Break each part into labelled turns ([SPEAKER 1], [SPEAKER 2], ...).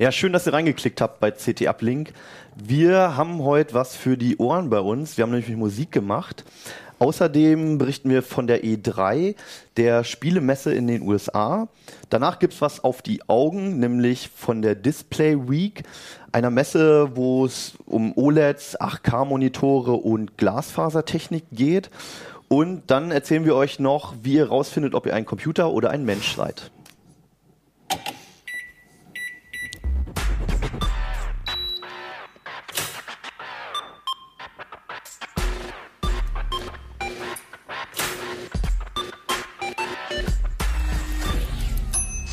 [SPEAKER 1] Ja, schön, dass ihr reingeklickt habt bei CT Uplink. Wir haben heute was für die Ohren bei uns. Wir haben nämlich Musik gemacht. Außerdem berichten wir von der E3, der Spielemesse in den USA. Danach gibt's was auf die Augen, nämlich von der Display Week, einer Messe, wo es um OLEDs, 8K-Monitore und Glasfasertechnik geht. Und dann erzählen wir euch noch, wie ihr rausfindet, ob ihr ein Computer oder ein Mensch seid.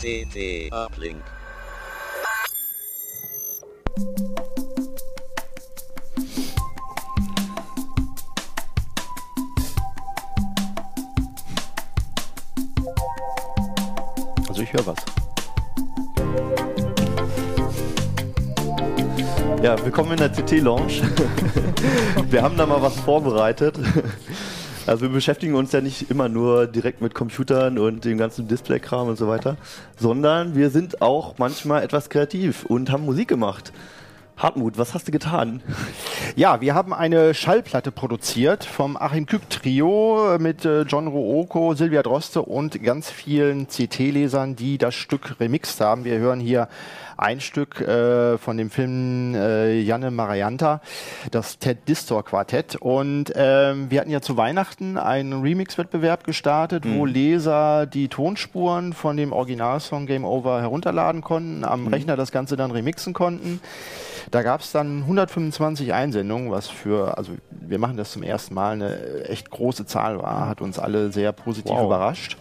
[SPEAKER 2] CT Uplink.
[SPEAKER 1] Also ich höre was. Ja, willkommen in der CT Lounge. wir haben da mal was vorbereitet. Also wir beschäftigen uns ja nicht immer nur direkt mit Computern und dem ganzen Display-Kram und so weiter, sondern wir sind auch manchmal etwas kreativ und haben Musik gemacht. Hartmut, was hast du getan?
[SPEAKER 3] Ja, wir haben eine Schallplatte produziert vom Achim Kück Trio mit äh, John Ruoko, Silvia Droste und ganz vielen CT-Lesern, die das Stück remixt haben. Wir hören hier ein Stück äh, von dem Film äh, Janne Marianta, das Ted Distor Quartett. Und ähm, wir hatten ja zu Weihnachten einen Remix-Wettbewerb gestartet, mhm. wo Leser die Tonspuren von dem Originalsong Game Over herunterladen konnten, am mhm. Rechner das Ganze dann remixen konnten. Da gab es dann 125 Einsendungen, was für, also wir machen das zum ersten Mal, eine echt große Zahl war, hat uns alle sehr positiv wow. überrascht.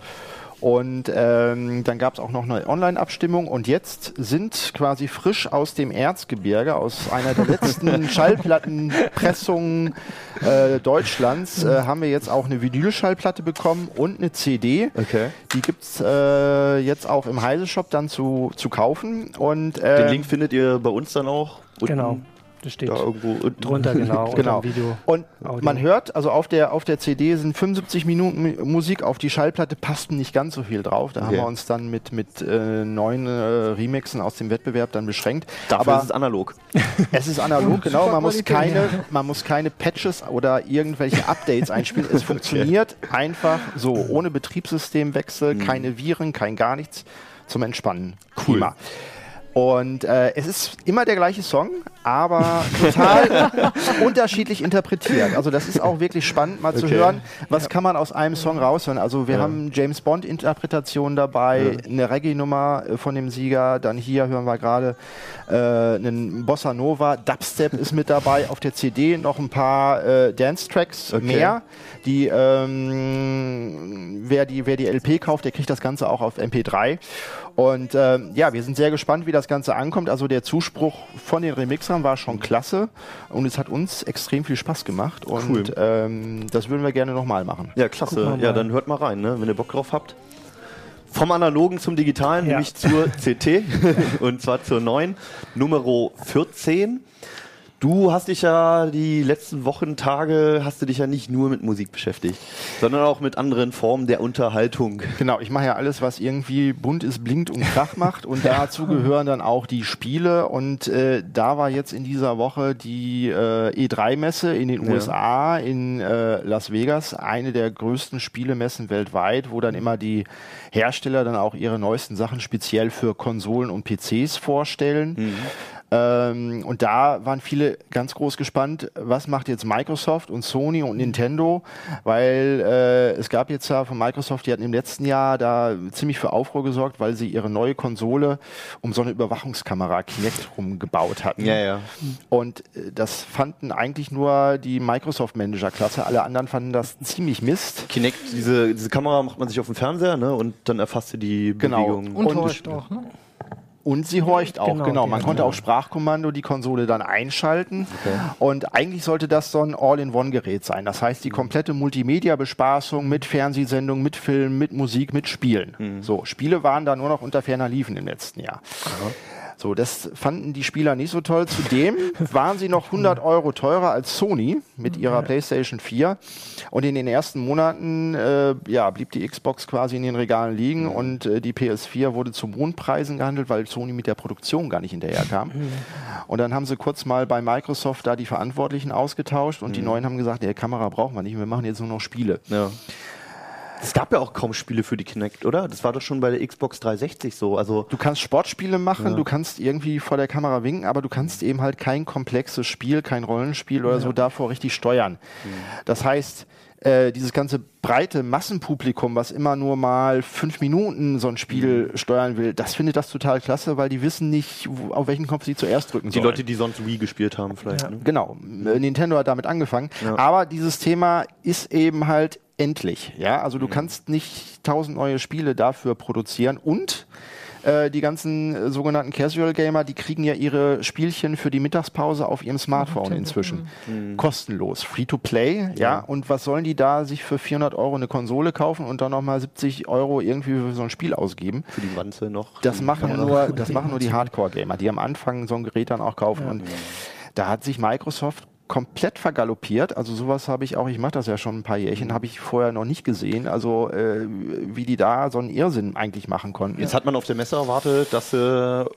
[SPEAKER 3] Und ähm, dann gab es auch noch eine Online-Abstimmung und jetzt sind quasi frisch aus dem Erzgebirge, aus einer der letzten Schallplattenpressungen äh, Deutschlands, äh, haben wir jetzt auch eine Vinylschallplatte bekommen und eine CD.
[SPEAKER 1] Okay.
[SPEAKER 3] Die gibt's äh, jetzt auch im Heise-Shop dann zu, zu kaufen. Und,
[SPEAKER 1] äh, Den Link findet ihr bei uns dann auch.
[SPEAKER 4] Genau. Das steht
[SPEAKER 1] da irgendwo
[SPEAKER 4] drunter, genau.
[SPEAKER 3] genau. Video, und Audio. man hört, also auf der, auf der CD sind 75 Minuten Musik, auf die Schallplatte passten nicht ganz so viel drauf. Da okay. haben wir uns dann mit, mit äh, neun äh, Remixen aus dem Wettbewerb dann beschränkt.
[SPEAKER 1] Dafür Aber ist es analog.
[SPEAKER 3] Es ist analog, genau. Man muss, keine, man muss keine Patches oder irgendwelche Updates einspielen. Es funktioniert okay. einfach so, ohne Betriebssystemwechsel, mhm. keine Viren, kein gar nichts zum Entspannen.
[SPEAKER 1] Cool. Prima.
[SPEAKER 3] Und äh, es ist immer der gleiche Song, aber total unterschiedlich interpretiert. Also das ist auch wirklich spannend, mal okay. zu hören, was kann man aus einem Song raushören. Also wir ja. haben James Bond Interpretation dabei, ja. eine Reggae-Nummer äh, von dem Sieger. Dann hier hören wir gerade äh, einen Bossa Nova, Dubstep ist mit dabei. Auf der CD noch ein paar äh, Dance-Tracks okay. mehr. Die ähm, wer die wer die LP kauft, der kriegt das Ganze auch auf MP3. Und ähm, ja, wir sind sehr gespannt, wie das Ganze ankommt. Also der Zuspruch von den Remixern war schon klasse und es hat uns extrem viel Spaß gemacht. Und cool. ähm, das würden wir gerne nochmal machen.
[SPEAKER 1] Ja, klasse. Ja, dann hört mal rein, ne? wenn ihr Bock drauf habt. Vom Analogen zum Digitalen, ja. nämlich zur CT und zwar zur neuen Nummer 14. Du hast dich ja die letzten Wochen, Tage, hast du dich ja nicht nur mit Musik beschäftigt, sondern auch mit anderen Formen der Unterhaltung.
[SPEAKER 3] Genau, ich mache ja alles, was irgendwie bunt ist, blinkt und Krach macht und dazu gehören dann auch die Spiele und äh, da war jetzt in dieser Woche die äh, E3-Messe in den ja. USA, in äh, Las Vegas, eine der größten Spielemessen weltweit, wo dann immer die Hersteller dann auch ihre neuesten Sachen speziell für Konsolen und PCs vorstellen. Mhm. Ähm, und da waren viele ganz groß gespannt, was macht jetzt Microsoft und Sony und Nintendo, weil äh, es gab jetzt ja von Microsoft, die hatten im letzten Jahr da ziemlich für Aufruhr gesorgt, weil sie ihre neue Konsole um so eine Überwachungskamera Kinect rumgebaut hatten.
[SPEAKER 1] Ja, ja.
[SPEAKER 3] Und äh, das fanden eigentlich nur die Microsoft Manager-Klasse, alle anderen fanden das ziemlich Mist.
[SPEAKER 1] Kinect, diese, diese Kamera macht man sich auf dem Fernseher ne? und dann erfasst sie die
[SPEAKER 3] genau.
[SPEAKER 1] Bewegung.
[SPEAKER 4] Und, und auch, ne?
[SPEAKER 3] Und sie horcht auch, genau. genau. Man konnte genau. auch Sprachkommando die Konsole dann einschalten. Okay. Und eigentlich sollte das so ein All-in-One-Gerät sein. Das heißt, die komplette Multimedia-Bespaßung mit Fernsehsendungen, mit Filmen, mit Musik, mit Spielen. Mhm. So, Spiele waren da nur noch unter ferner Liefen im letzten Jahr. So, das fanden die Spieler nicht so toll. Zudem waren sie noch 100 Euro teurer als Sony mit ihrer PlayStation 4. Und in den ersten Monaten äh, ja, blieb die Xbox quasi in den Regalen liegen und äh, die PS4 wurde zu Mondpreisen gehandelt, weil Sony mit der Produktion gar nicht hinterherkam. Und dann haben sie kurz mal bei Microsoft da die Verantwortlichen ausgetauscht und die Neuen haben gesagt, der Kamera brauchen wir nicht, wir machen jetzt nur noch Spiele.
[SPEAKER 1] Ja. Es gab ja auch kaum Spiele für die Kinect, oder? Das war doch schon bei der Xbox 360 so. Also
[SPEAKER 3] Du kannst Sportspiele machen, du kannst irgendwie vor der Kamera winken, aber du kannst eben halt kein komplexes Spiel, kein Rollenspiel oder so davor richtig steuern. Das heißt, äh, dieses ganze breite Massenpublikum, was immer nur mal fünf Minuten so ein Spiel steuern will, das findet das total klasse, weil die wissen nicht, wo, auf welchen Knopf sie zuerst drücken
[SPEAKER 1] die
[SPEAKER 3] sollen.
[SPEAKER 1] Leute, die sonst Wii gespielt haben, vielleicht. Ne?
[SPEAKER 3] Genau, äh, Nintendo hat damit angefangen. Aber dieses Thema ist eben halt endlich. Ja, also du kannst nicht tausend neue Spiele dafür produzieren und äh, die ganzen äh, sogenannten Casual Gamer, die kriegen ja ihre Spielchen für die Mittagspause auf ihrem Smartphone inzwischen. Kostenlos. Free to play, ja. Und was sollen die da sich für 400 Euro eine Konsole kaufen und dann nochmal 70 Euro irgendwie für so ein Spiel ausgeben?
[SPEAKER 1] Für die Wanze noch.
[SPEAKER 3] Das machen nur, das machen nur die Hardcore-Gamer, die am Anfang so ein Gerät dann auch kaufen. Und da hat sich Microsoft komplett vergaloppiert. Also sowas habe ich auch, ich mache das ja schon ein paar Jährchen, habe ich vorher noch nicht gesehen. Also äh, wie die da so einen Irrsinn eigentlich machen konnten.
[SPEAKER 1] Jetzt hat man auf der Messe erwartet, dass sie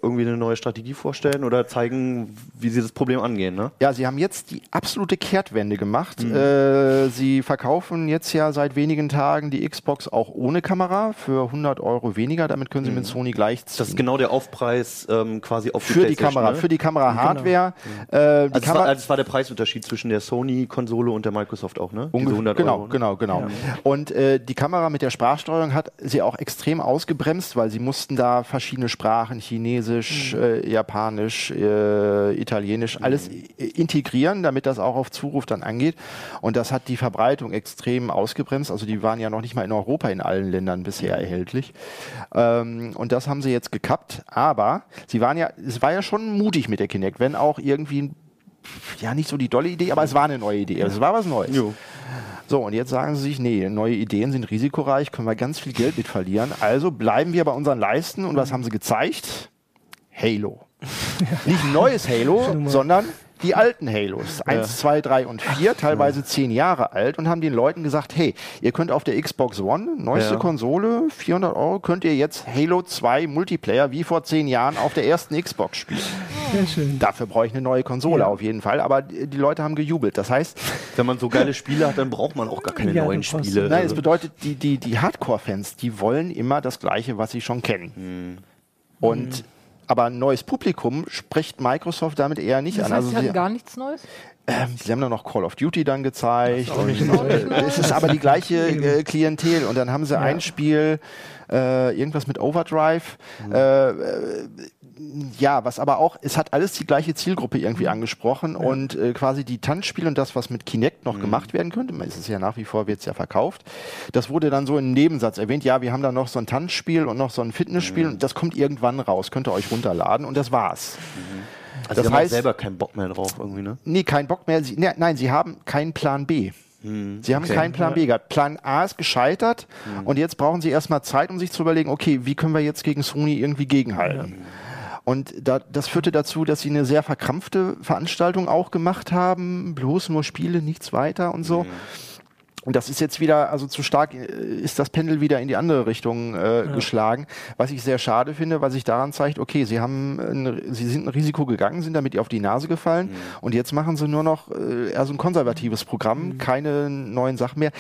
[SPEAKER 1] irgendwie eine neue Strategie vorstellen oder zeigen, wie sie das Problem angehen, ne?
[SPEAKER 3] Ja, sie haben jetzt die absolute Kehrtwende gemacht. Äh, sie verkaufen jetzt ja seit wenigen Tagen die Xbox auch ohne Kamera für 100 Euro weniger. Damit können sie mit Sony gleichziehen.
[SPEAKER 1] Das ist genau der Aufpreis ähm, quasi auf
[SPEAKER 3] für die Kamera,
[SPEAKER 1] ne?
[SPEAKER 3] für die Kamera Hardware. Äh, die
[SPEAKER 1] also, es war, also war der Preisunterschied zwischen der Sony-Konsole und der Microsoft auch, ne? Diese
[SPEAKER 3] Ungefähr-
[SPEAKER 1] 100
[SPEAKER 3] genau,
[SPEAKER 1] Euro, ne?
[SPEAKER 3] genau, genau. Und äh, die Kamera mit der Sprachsteuerung hat sie auch extrem ausgebremst, weil sie mussten da verschiedene Sprachen, Chinesisch, äh, Japanisch, äh, Italienisch, alles i- integrieren, damit das auch auf Zuruf dann angeht. Und das hat die Verbreitung extrem ausgebremst. Also die waren ja noch nicht mal in Europa in allen Ländern bisher erhältlich. Ähm, und das haben sie jetzt gekappt. Aber sie waren ja, es war ja schon mutig mit der Kinect, wenn auch irgendwie ein ja, nicht so die dolle Idee, aber es war eine neue Idee. Es war was Neues.
[SPEAKER 1] Jo.
[SPEAKER 3] So, und jetzt sagen sie sich, nee, neue Ideen sind risikoreich, können wir ganz viel Geld mit verlieren. Also bleiben wir bei unseren Leisten. Und was haben sie gezeigt? Halo. Nicht ein neues Halo, sondern die alten Halos. Eins, zwei, drei und vier, teilweise zehn Jahre alt und haben den Leuten gesagt, hey, ihr könnt auf der Xbox One, neueste
[SPEAKER 1] Ja.
[SPEAKER 3] Konsole, 400 Euro, könnt ihr jetzt Halo 2 Multiplayer wie vor zehn Jahren auf der ersten Xbox spielen.
[SPEAKER 4] Sehr schön.
[SPEAKER 3] Dafür brauche ich eine neue Konsole auf jeden Fall, aber die Leute haben gejubelt. Das heißt,
[SPEAKER 1] Wenn man so geile Spiele hat, dann braucht man auch gar keine
[SPEAKER 4] Ja,
[SPEAKER 1] neuen Spiele.
[SPEAKER 3] Nein, es
[SPEAKER 1] Also,
[SPEAKER 3] bedeutet, die, die, die Hardcore-Fans, die wollen immer das Gleiche, was sie schon kennen.
[SPEAKER 1] Hm.
[SPEAKER 3] Und aber ein neues Publikum spricht Microsoft damit eher nicht
[SPEAKER 2] Das
[SPEAKER 3] an.
[SPEAKER 2] heißt,
[SPEAKER 3] Also
[SPEAKER 2] sie
[SPEAKER 3] sie,
[SPEAKER 2] hatten gar nichts Neues?
[SPEAKER 3] Ähm, sie haben dann noch Call of Duty dann gezeigt. äh, es ist aber die gleiche äh, Klientel. Und dann haben sie ein Spiel, äh, irgendwas mit Overdrive. Äh, äh, ja, was aber auch, es hat alles die gleiche Zielgruppe irgendwie angesprochen und äh, quasi die Tanzspiele und das, was mit Kinect noch gemacht werden könnte, es ist ja nach wie vor, wird es ja verkauft, das wurde dann so im Nebensatz erwähnt, ja, wir haben da noch so ein Tanzspiel und noch so ein Fitnessspiel und das kommt irgendwann raus, könnt ihr euch runterladen und das war's.
[SPEAKER 1] Also
[SPEAKER 3] das
[SPEAKER 1] sie haben auch
[SPEAKER 3] heißt-
[SPEAKER 1] selber keinen Bock mehr drauf irgendwie, ne?
[SPEAKER 3] Nee, kein Bock mehr. Sie, ne, nein, sie haben keinen Plan B. Sie haben
[SPEAKER 1] okay.
[SPEAKER 3] keinen Plan B gehabt. Plan A ist gescheitert und jetzt brauchen sie erstmal Zeit, um sich zu überlegen, okay, wie können wir jetzt gegen Sony irgendwie gegenhalten? Und da, das führte dazu, dass sie eine sehr verkrampfte Veranstaltung auch gemacht haben. Bloß nur Spiele, nichts weiter und so. Und das ist jetzt wieder, also zu stark äh, ist das Pendel wieder in die andere Richtung äh, geschlagen, was ich sehr schade finde, weil sich daran zeigt, okay, sie haben, ein, sie sind ein Risiko gegangen, sind damit auf die Nase gefallen und jetzt machen sie nur noch äh, eher so ein konservatives Programm, keine neuen Sachen mehr.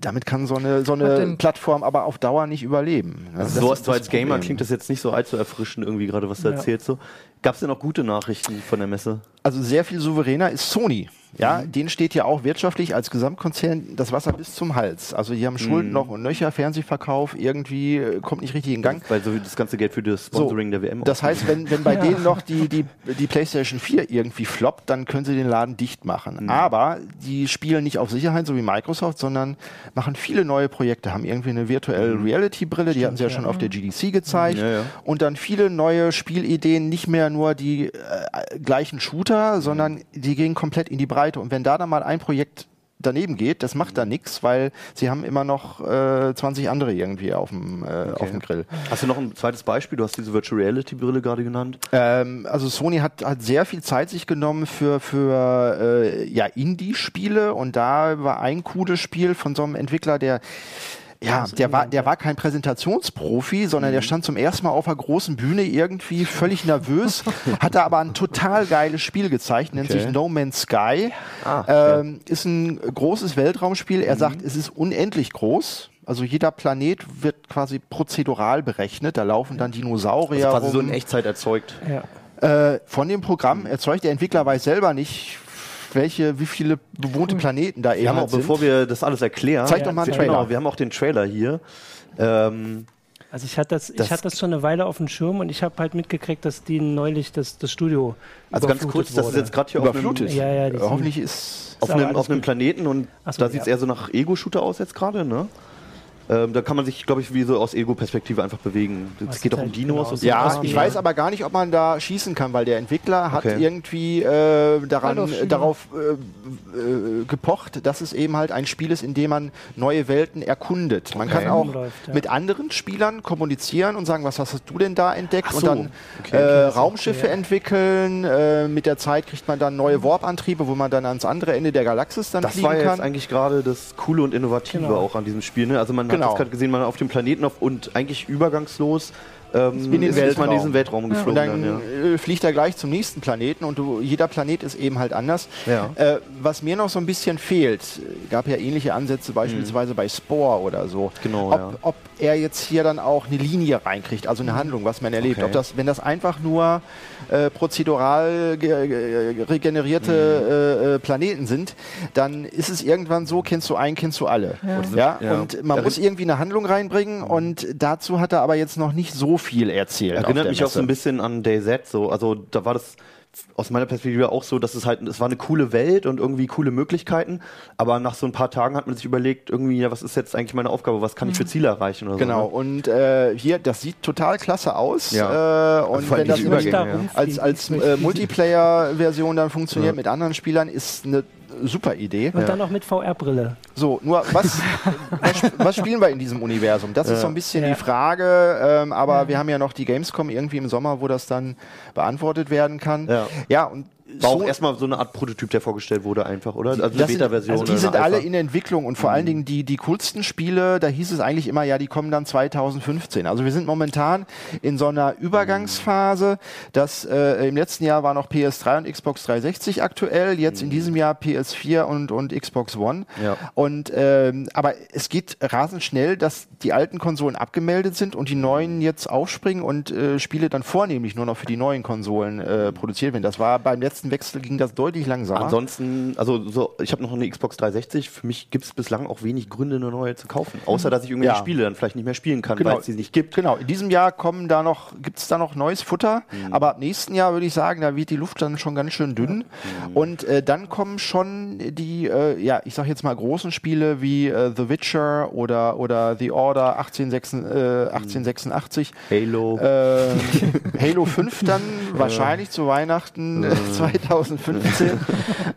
[SPEAKER 3] Damit kann so eine, so eine Plattform aber auf Dauer nicht überleben.
[SPEAKER 1] Also so,
[SPEAKER 3] das
[SPEAKER 1] als Gamer klingt das jetzt nicht so allzu erfrischend irgendwie gerade, was du
[SPEAKER 4] Ja.
[SPEAKER 1] erzählst. So. Gab es denn auch gute Nachrichten von der Messe?
[SPEAKER 3] Also sehr viel souveräner ist Sony. Ja, denen steht ja auch wirtschaftlich als Gesamtkonzern das Wasser bis zum Hals. Also die haben Schulden noch und nöcher, Fernsehverkauf, irgendwie äh, kommt nicht richtig in Gang.
[SPEAKER 1] Weil so das ganze Geld für das Sponsoring der WM
[SPEAKER 3] Das heißt, wenn, wenn bei denen noch die, die, die PlayStation 4 irgendwie floppt, dann können sie den Laden dicht machen. Aber die spielen nicht auf Sicherheit, so wie Microsoft, sondern machen viele neue Projekte, haben irgendwie eine Virtual Reality Brille, die hatten sie ja schon auf der GDC gezeigt.
[SPEAKER 1] Ja, ja.
[SPEAKER 3] Und dann viele neue Spielideen, nicht mehr nur die äh, gleichen Shooter, sondern die gehen komplett in die Breite. Und wenn da dann mal ein Projekt daneben geht, das macht da nichts, weil sie haben immer noch äh, 20 andere irgendwie auf dem, äh, auf dem Grill.
[SPEAKER 1] Hast du noch ein zweites Beispiel? Du hast diese Virtual Reality Brille gerade genannt.
[SPEAKER 3] Ähm, also Sony hat, hat sehr viel Zeit sich genommen für, für äh, ja, Indie-Spiele und da war ein cooles Spiel von so einem Entwickler, der ja, der war, der war kein Präsentationsprofi, sondern der stand zum ersten Mal auf einer großen Bühne irgendwie völlig nervös, hat da aber ein total geiles Spiel gezeigt, nennt
[SPEAKER 1] Okay.
[SPEAKER 3] sich No Man's Sky.
[SPEAKER 1] Ah,
[SPEAKER 3] ähm, Ist ein großes Weltraumspiel. Er sagt, es ist unendlich groß. Also jeder Planet wird quasi prozedural berechnet. Da laufen dann Dinosaurier
[SPEAKER 1] Also quasi so
[SPEAKER 3] rum.
[SPEAKER 1] in Echtzeit erzeugt.
[SPEAKER 4] Ja.
[SPEAKER 3] Äh, von dem Programm erzeugt der Entwickler weiß selber nicht, welche, wie viele bewohnte Planeten da eben
[SPEAKER 1] haben auch,
[SPEAKER 3] sind.
[SPEAKER 1] bevor wir das alles erklären,
[SPEAKER 3] Zeig doch mal einen
[SPEAKER 1] wir,
[SPEAKER 3] Trailer.
[SPEAKER 1] Genau, wir haben auch den Trailer hier. Ähm,
[SPEAKER 4] Also ich hatte das,
[SPEAKER 1] Das-
[SPEAKER 4] ich hatte das schon eine Weile auf dem Schirm und ich habe halt mitgekriegt, dass die neulich das, das Studio
[SPEAKER 1] also ganz
[SPEAKER 4] überflutet
[SPEAKER 1] kurz, das ist
[SPEAKER 4] wurde.
[SPEAKER 1] jetzt gerade hier auf einem,
[SPEAKER 3] überflutet.
[SPEAKER 4] Ja, ja,
[SPEAKER 3] Hoffentlich ist.
[SPEAKER 1] auf einem, auf einem. Planeten und
[SPEAKER 4] so,
[SPEAKER 1] da sieht es
[SPEAKER 4] ja.
[SPEAKER 1] eher so nach Ego-Shooter aus jetzt gerade, ne? Ähm, da kann man sich, glaube ich, wie so aus Ego-Perspektive einfach bewegen. Es
[SPEAKER 4] Das
[SPEAKER 1] geht doch um Dinos
[SPEAKER 4] genau
[SPEAKER 1] und
[SPEAKER 4] so
[SPEAKER 1] so.
[SPEAKER 3] Ja, ich weiß aber gar nicht, ob man da schießen kann, weil der Entwickler hat
[SPEAKER 1] Okay.
[SPEAKER 3] irgendwie äh, daran, darauf äh, äh, gepocht, dass es eben halt ein Spiel ist, in dem man neue Welten erkundet. Man
[SPEAKER 1] Okay.
[SPEAKER 3] kann auch
[SPEAKER 4] Rumläuft, ja.
[SPEAKER 3] mit anderen Spielern kommunizieren und sagen, was hast du denn da entdeckt?
[SPEAKER 1] Ach
[SPEAKER 3] und
[SPEAKER 1] so,
[SPEAKER 3] dann
[SPEAKER 1] okay.
[SPEAKER 3] äh,
[SPEAKER 4] Das
[SPEAKER 3] Raumschiffe entwickeln. Äh, mit der Zeit kriegt man dann neue Warp-Antriebe, wo man dann ans andere Ende der Galaxis dann
[SPEAKER 1] Das
[SPEAKER 3] fliegen
[SPEAKER 1] war
[SPEAKER 3] kann.
[SPEAKER 1] jetzt eigentlich gerade das Coole und Innovative
[SPEAKER 4] Genau.
[SPEAKER 1] auch an diesem Spiel. Ne? Also man
[SPEAKER 3] Genau.
[SPEAKER 1] hat das gerade gesehen, man auf dem Planeten auf, und eigentlich übergangslos ähm,
[SPEAKER 3] in den
[SPEAKER 1] ist, ist man in
[SPEAKER 3] Weltraum.
[SPEAKER 1] diesen Weltraum
[SPEAKER 3] und
[SPEAKER 1] geflogen.
[SPEAKER 3] dann
[SPEAKER 1] dann, ja.
[SPEAKER 3] fliegt er gleich zum nächsten Planeten und du, jeder Planet ist eben halt anders.
[SPEAKER 1] Ja.
[SPEAKER 3] Äh, was mir noch so ein bisschen fehlt, gab ja ähnliche Ansätze beispielsweise bei Spore oder so.
[SPEAKER 1] Genau,
[SPEAKER 3] ob,
[SPEAKER 1] ja.
[SPEAKER 3] ob er jetzt hier dann auch eine Linie reinkriegt, also eine Handlung, was man erlebt.
[SPEAKER 1] Okay.
[SPEAKER 3] Ob das, wenn das einfach nur äh, prozedural ge ge regenerierte äh, äh, Planeten sind, dann ist es irgendwann so, kennst du einen, kennst du alle. Ja.
[SPEAKER 1] Ja.
[SPEAKER 3] Und man
[SPEAKER 1] Ja,
[SPEAKER 3] muss irgendwie eine Handlung reinbringen und dazu hat er aber jetzt noch nicht so viel erzählt. auf
[SPEAKER 1] Erinnert
[SPEAKER 3] der
[SPEAKER 1] mich auch
[SPEAKER 3] Messe.
[SPEAKER 1] so ein bisschen an DayZ. So. Also da war das aus meiner Perspektive auch so, dass es halt, es war eine coole Welt und irgendwie coole Möglichkeiten, aber nach so ein paar Tagen hat man sich überlegt, irgendwie, ja, was ist jetzt eigentlich meine Aufgabe, was kann ich für Ziele erreichen oder
[SPEAKER 3] Genau,
[SPEAKER 1] so. ne?
[SPEAKER 3] und äh, hier, das sieht total klasse aus.
[SPEAKER 1] Ja.
[SPEAKER 3] Äh, und wenn das
[SPEAKER 1] Übergänge,
[SPEAKER 4] da
[SPEAKER 1] ja.
[SPEAKER 3] als, als äh, Multiplayer-Version dann funktioniert
[SPEAKER 1] Ja.
[SPEAKER 3] mit anderen Spielern, ist eine super Idee.
[SPEAKER 4] Und dann noch mit VR-Brille.
[SPEAKER 3] So, nur was, was, was spielen wir in diesem Universum? Das ist so ein bisschen
[SPEAKER 4] Ja.
[SPEAKER 3] die Frage, ähm, aber wir haben ja noch die Gamescom irgendwie im Sommer, wo das dann beantwortet werden kann.
[SPEAKER 1] Ja.
[SPEAKER 3] ja und
[SPEAKER 1] War auch
[SPEAKER 3] so-
[SPEAKER 1] erstmal so eine Art Prototyp, der vorgestellt wurde einfach, oder? Also eine Beta-Version.
[SPEAKER 3] also die sind alle
[SPEAKER 1] Alpha.
[SPEAKER 3] in Entwicklung und vor allen Dingen die, die coolsten Spiele, da hieß es eigentlich immer, ja, die kommen dann 2015. Also wir sind momentan in so einer Übergangsphase, dass äh, im letzten Jahr war noch PS3 und Xbox 360 aktuell, jetzt in diesem Jahr PS4 und, und Xbox One.
[SPEAKER 1] Ja.
[SPEAKER 3] Und ähm, aber es geht rasend schnell, dass die alten Konsolen abgemeldet sind und die neuen jetzt aufspringen und äh, Spiele dann vornehmlich nur noch für die neuen Konsolen äh, produziert werden. Das war beim letzten Wechsel ging das deutlich langsamer.
[SPEAKER 1] Ansonsten, also so, ich habe noch eine Xbox 360. Für mich gibt es bislang auch wenig Gründe, eine neue zu kaufen. Außer, dass ich irgendwelche
[SPEAKER 3] Ja.
[SPEAKER 1] Spiele dann vielleicht nicht mehr spielen kann,
[SPEAKER 3] Genau.
[SPEAKER 1] weil es sie nicht gibt.
[SPEAKER 3] Genau, in diesem Jahr kommen da noch, gibt es da noch neues Futter, aber ab nächsten Jahr würde ich sagen, da wird die Luft dann schon ganz schön dünn. Und äh, dann kommen schon die, äh, ja, ich sag jetzt mal großen Spiele wie äh, The Witcher oder, oder The Order 1886, äh, 1886.
[SPEAKER 1] Halo.
[SPEAKER 3] Äh, Halo 5 dann wahrscheinlich zu Weihnachten äh, 2015.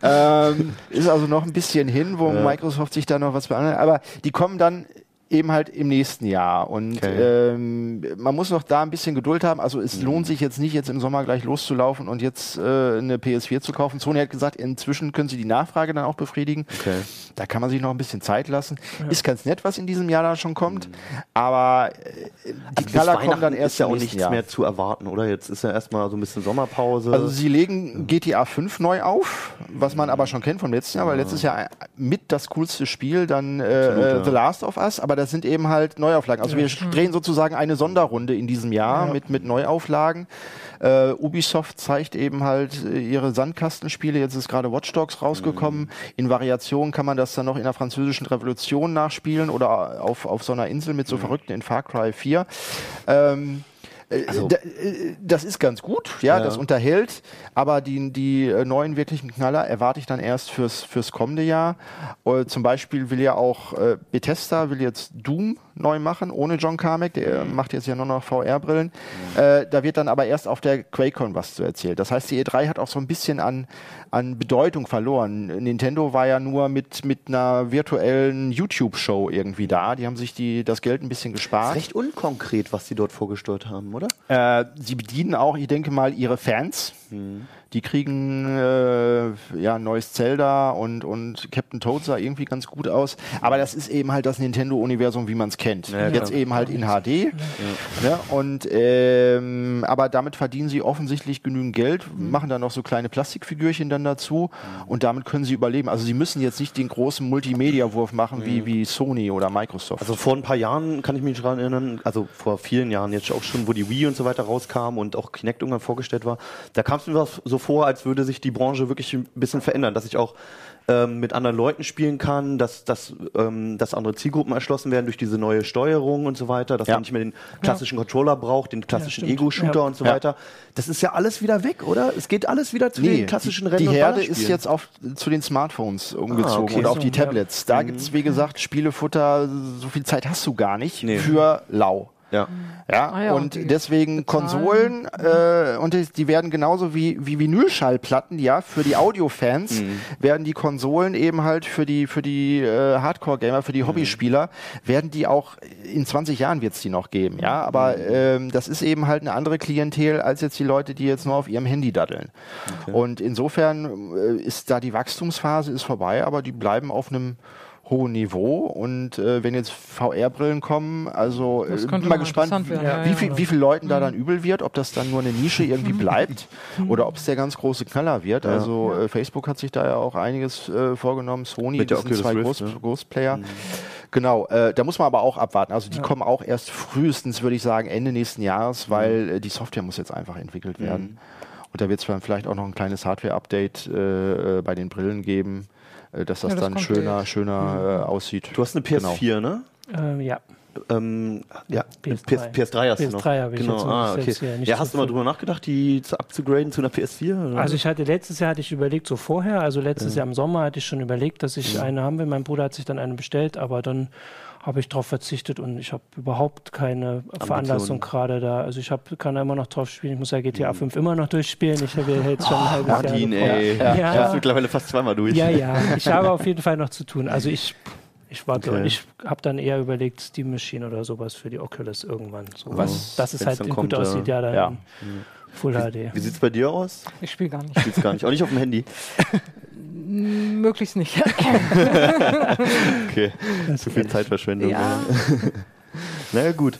[SPEAKER 3] ähm, ist also noch ein bisschen hin, wo Microsoft sich da noch was beandert. Aber die kommen dann eben halt im nächsten Jahr. Und
[SPEAKER 1] Okay.
[SPEAKER 3] ähm, man muss noch da ein bisschen Geduld haben. Also es lohnt sich jetzt nicht, jetzt im Sommer gleich loszulaufen und jetzt äh, eine PS4 zu kaufen. Sony hat gesagt, inzwischen können sie die Nachfrage dann auch befriedigen.
[SPEAKER 1] Okay.
[SPEAKER 3] Da kann man sich noch ein bisschen Zeit lassen. Ist ganz nett, was in diesem Jahr da schon kommt. Aber äh, die
[SPEAKER 1] Also
[SPEAKER 3] Knaller kommen
[SPEAKER 1] Weihnachten
[SPEAKER 3] dann erst
[SPEAKER 1] ist ja auch nichts
[SPEAKER 3] Jahr.
[SPEAKER 1] mehr zu erwarten, oder? Jetzt ist ja erstmal so ein bisschen Sommerpause.
[SPEAKER 3] Also sie legen GTA 5 neu auf, was man aber schon kennt vom letzten Jahr, weil letztes Jahr mit das coolste Spiel dann äh,
[SPEAKER 1] Absolut,
[SPEAKER 3] äh,
[SPEAKER 1] ja.
[SPEAKER 3] The Last of Us, aber das sind eben halt Neuauflagen. Also wir drehen sozusagen eine Sonderrunde in diesem Jahr mit, mit Neuauflagen. Äh, Ubisoft zeigt eben halt äh, ihre Sandkastenspiele. Jetzt ist gerade Watch Dogs rausgekommen. In Variationen kann man das dann noch in der französischen Revolution nachspielen oder auf, auf so einer Insel mit so Verrückten in Far Cry 4. Ähm, äh, da, äh, das ist ganz gut, ja,
[SPEAKER 1] Ja.
[SPEAKER 3] das unterhält, aber die, die äh, neuen wirklichen Knaller erwarte ich dann erst fürs, fürs kommende Jahr. Äh, zum Beispiel will ja auch äh, Bethesda will jetzt Doom neu machen, ohne John Carmack. Der macht jetzt ja nur noch VR-Brillen. Äh, da wird dann aber erst auf der QuakeCon was zu erzählt. Das heißt, die E3 hat auch so ein bisschen an, an Bedeutung verloren. Nintendo war ja nur mit, mit einer virtuellen YouTube-Show irgendwie da. Die haben sich die, das Geld ein bisschen
[SPEAKER 1] Das
[SPEAKER 3] gespart.
[SPEAKER 1] ist recht unkonkret, was sie dort vorgestellt haben, oder?
[SPEAKER 3] Äh, sie bedienen auch, ich denke mal, ihre Fans. Die kriegen äh, ja ein neues Zelda und, und Captain Toad sah irgendwie ganz gut aus. Aber das ist eben halt das Nintendo-Universum, wie man es kennt.
[SPEAKER 1] Ja,
[SPEAKER 3] Jetzt
[SPEAKER 1] klar.
[SPEAKER 3] eben halt in HD. Ne? Und ähm, aber damit verdienen sie offensichtlich genügend Geld, machen dann noch so kleine Plastikfigürchen dann dazu und damit können sie überleben. Also sie müssen jetzt nicht den großen Multimedia-Wurf machen wie, wie Sony oder Microsoft.
[SPEAKER 1] Also vor ein paar Jahren kann ich mich daran erinnern, also vor vielen Jahren jetzt auch schon, wo die Wii und so weiter rauskam und auch Kinect irgendwann vorgestellt war, da kam es mir so vor, als würde sich die Branche wirklich ein bisschen verändern, dass ich auch ähm, mit anderen Leuten spielen kann, dass, dass, ähm, dass andere Zielgruppen erschlossen werden durch diese neue Steuerung und so weiter, dass
[SPEAKER 3] Ja.
[SPEAKER 1] man nicht mehr den klassischen Controller braucht, den klassischen
[SPEAKER 4] stimmt.
[SPEAKER 1] Ego-Shooter
[SPEAKER 4] Ja.
[SPEAKER 1] und so
[SPEAKER 3] Ja.
[SPEAKER 1] weiter. Das ist ja alles wieder weg, oder? Es geht alles wieder zu den klassischen
[SPEAKER 3] die,
[SPEAKER 1] Rennen
[SPEAKER 3] die Herde ist jetzt auf, zu den Smartphones umgezogen
[SPEAKER 1] okay.
[SPEAKER 3] und auf die
[SPEAKER 4] ja.
[SPEAKER 3] Tablets. Da gibt's wie gesagt, Spielefutter, so viel Zeit hast du gar nicht
[SPEAKER 1] Nee.
[SPEAKER 3] für lau.
[SPEAKER 1] Ja.
[SPEAKER 3] Ja,
[SPEAKER 2] Ah ja,
[SPEAKER 3] und
[SPEAKER 2] die
[SPEAKER 3] deswegen. Konsolen äh, und die, die werden genauso wie, wie Vinylschallplatten, ja, für die Audiofans werden die Konsolen eben halt für die für die äh, Hardcore-Gamer, für die Hobbyspieler, werden die auch in 20 Jahren wird's die noch geben, ja. Aber ähm, das ist eben halt eine andere Klientel als jetzt die Leute, die jetzt nur auf ihrem Handy daddeln. Und insofern äh, ist da die Wachstumsphase ist vorbei, aber die bleiben auf einem hohen Niveau und äh, wenn jetzt VR-Brillen kommen, also äh, bin
[SPEAKER 2] könnte
[SPEAKER 3] mal gespannt,
[SPEAKER 2] interessant
[SPEAKER 3] wie,
[SPEAKER 2] werden, ja,
[SPEAKER 3] wie,
[SPEAKER 2] ja.
[SPEAKER 3] viel, wie viel Leuten da dann übel wird, ob das dann nur eine Nische irgendwie bleibt oder ob es der ganz große Knaller wird. Also äh, Facebook hat sich da ja auch einiges äh, vorgenommen, Sony,
[SPEAKER 1] Mit
[SPEAKER 3] das sind zwei
[SPEAKER 1] Rift,
[SPEAKER 3] Groß,
[SPEAKER 1] ne?
[SPEAKER 3] Großplayer. Genau, äh, da muss man aber auch abwarten. Also die kommen auch erst frühestens, würde ich sagen, Ende nächsten Jahres, weil äh, die Software muss jetzt einfach entwickelt werden. Und da wird es dann vielleicht auch noch ein kleines Hardware-Update äh, äh, bei den Brillen geben, äh, dass das,
[SPEAKER 2] Ja, das
[SPEAKER 3] dann schöner, schöner äh, aussieht.
[SPEAKER 1] Du hast eine
[SPEAKER 3] Genau.
[SPEAKER 1] PS4, ne?
[SPEAKER 4] Ähm, ja.
[SPEAKER 1] Ähm, ja,
[SPEAKER 4] PS3.
[SPEAKER 1] PS, PS3 hast du noch.
[SPEAKER 4] PS3 habe ich
[SPEAKER 1] genau.
[SPEAKER 4] jetzt
[SPEAKER 1] ah, okay.
[SPEAKER 4] hier nicht
[SPEAKER 1] Ja, hast du mal drüber nachgedacht, die zu abzugraden zu einer PS4? Oder?
[SPEAKER 4] Also ich hatte letztes Jahr hatte ich überlegt, so vorher, also letztes
[SPEAKER 1] Ja.
[SPEAKER 4] Jahr im Sommer hatte ich schon überlegt, dass ich eine haben will. Mein Bruder hat sich dann eine bestellt, aber dann habe ich darauf verzichtet und ich habe überhaupt keine Veranlassung gerade da. Also ich hab, kann da immer noch drauf spielen. Ich muss ja GTA 5 immer noch durchspielen. Ich habe ja jetzt schon ein halbes Jahr
[SPEAKER 1] Martin, ey.
[SPEAKER 4] Ja.
[SPEAKER 1] Ich hab's mittlerweile fast zweimal durch.
[SPEAKER 4] Ja, ja. Ich habe auf jeden Fall noch zu tun. Also ich, ich warte
[SPEAKER 1] Okay.
[SPEAKER 4] ich habe dann eher überlegt, Steam Machine oder sowas für die Oculus irgendwann. So,
[SPEAKER 1] Was,
[SPEAKER 4] dass es halt gut
[SPEAKER 1] kommt,
[SPEAKER 4] aussieht,
[SPEAKER 1] ja.
[SPEAKER 4] dann
[SPEAKER 3] Ja.
[SPEAKER 4] Full HD.
[SPEAKER 1] Wie sieht's bei dir aus?
[SPEAKER 2] Ich spiele gar nicht.
[SPEAKER 1] Spielst gar nicht. Auch nicht auf dem Handy.
[SPEAKER 2] Möglichst nicht.
[SPEAKER 1] Okay. Zu viel Zeitverschwendung.
[SPEAKER 2] ja,
[SPEAKER 1] Na ja, gut.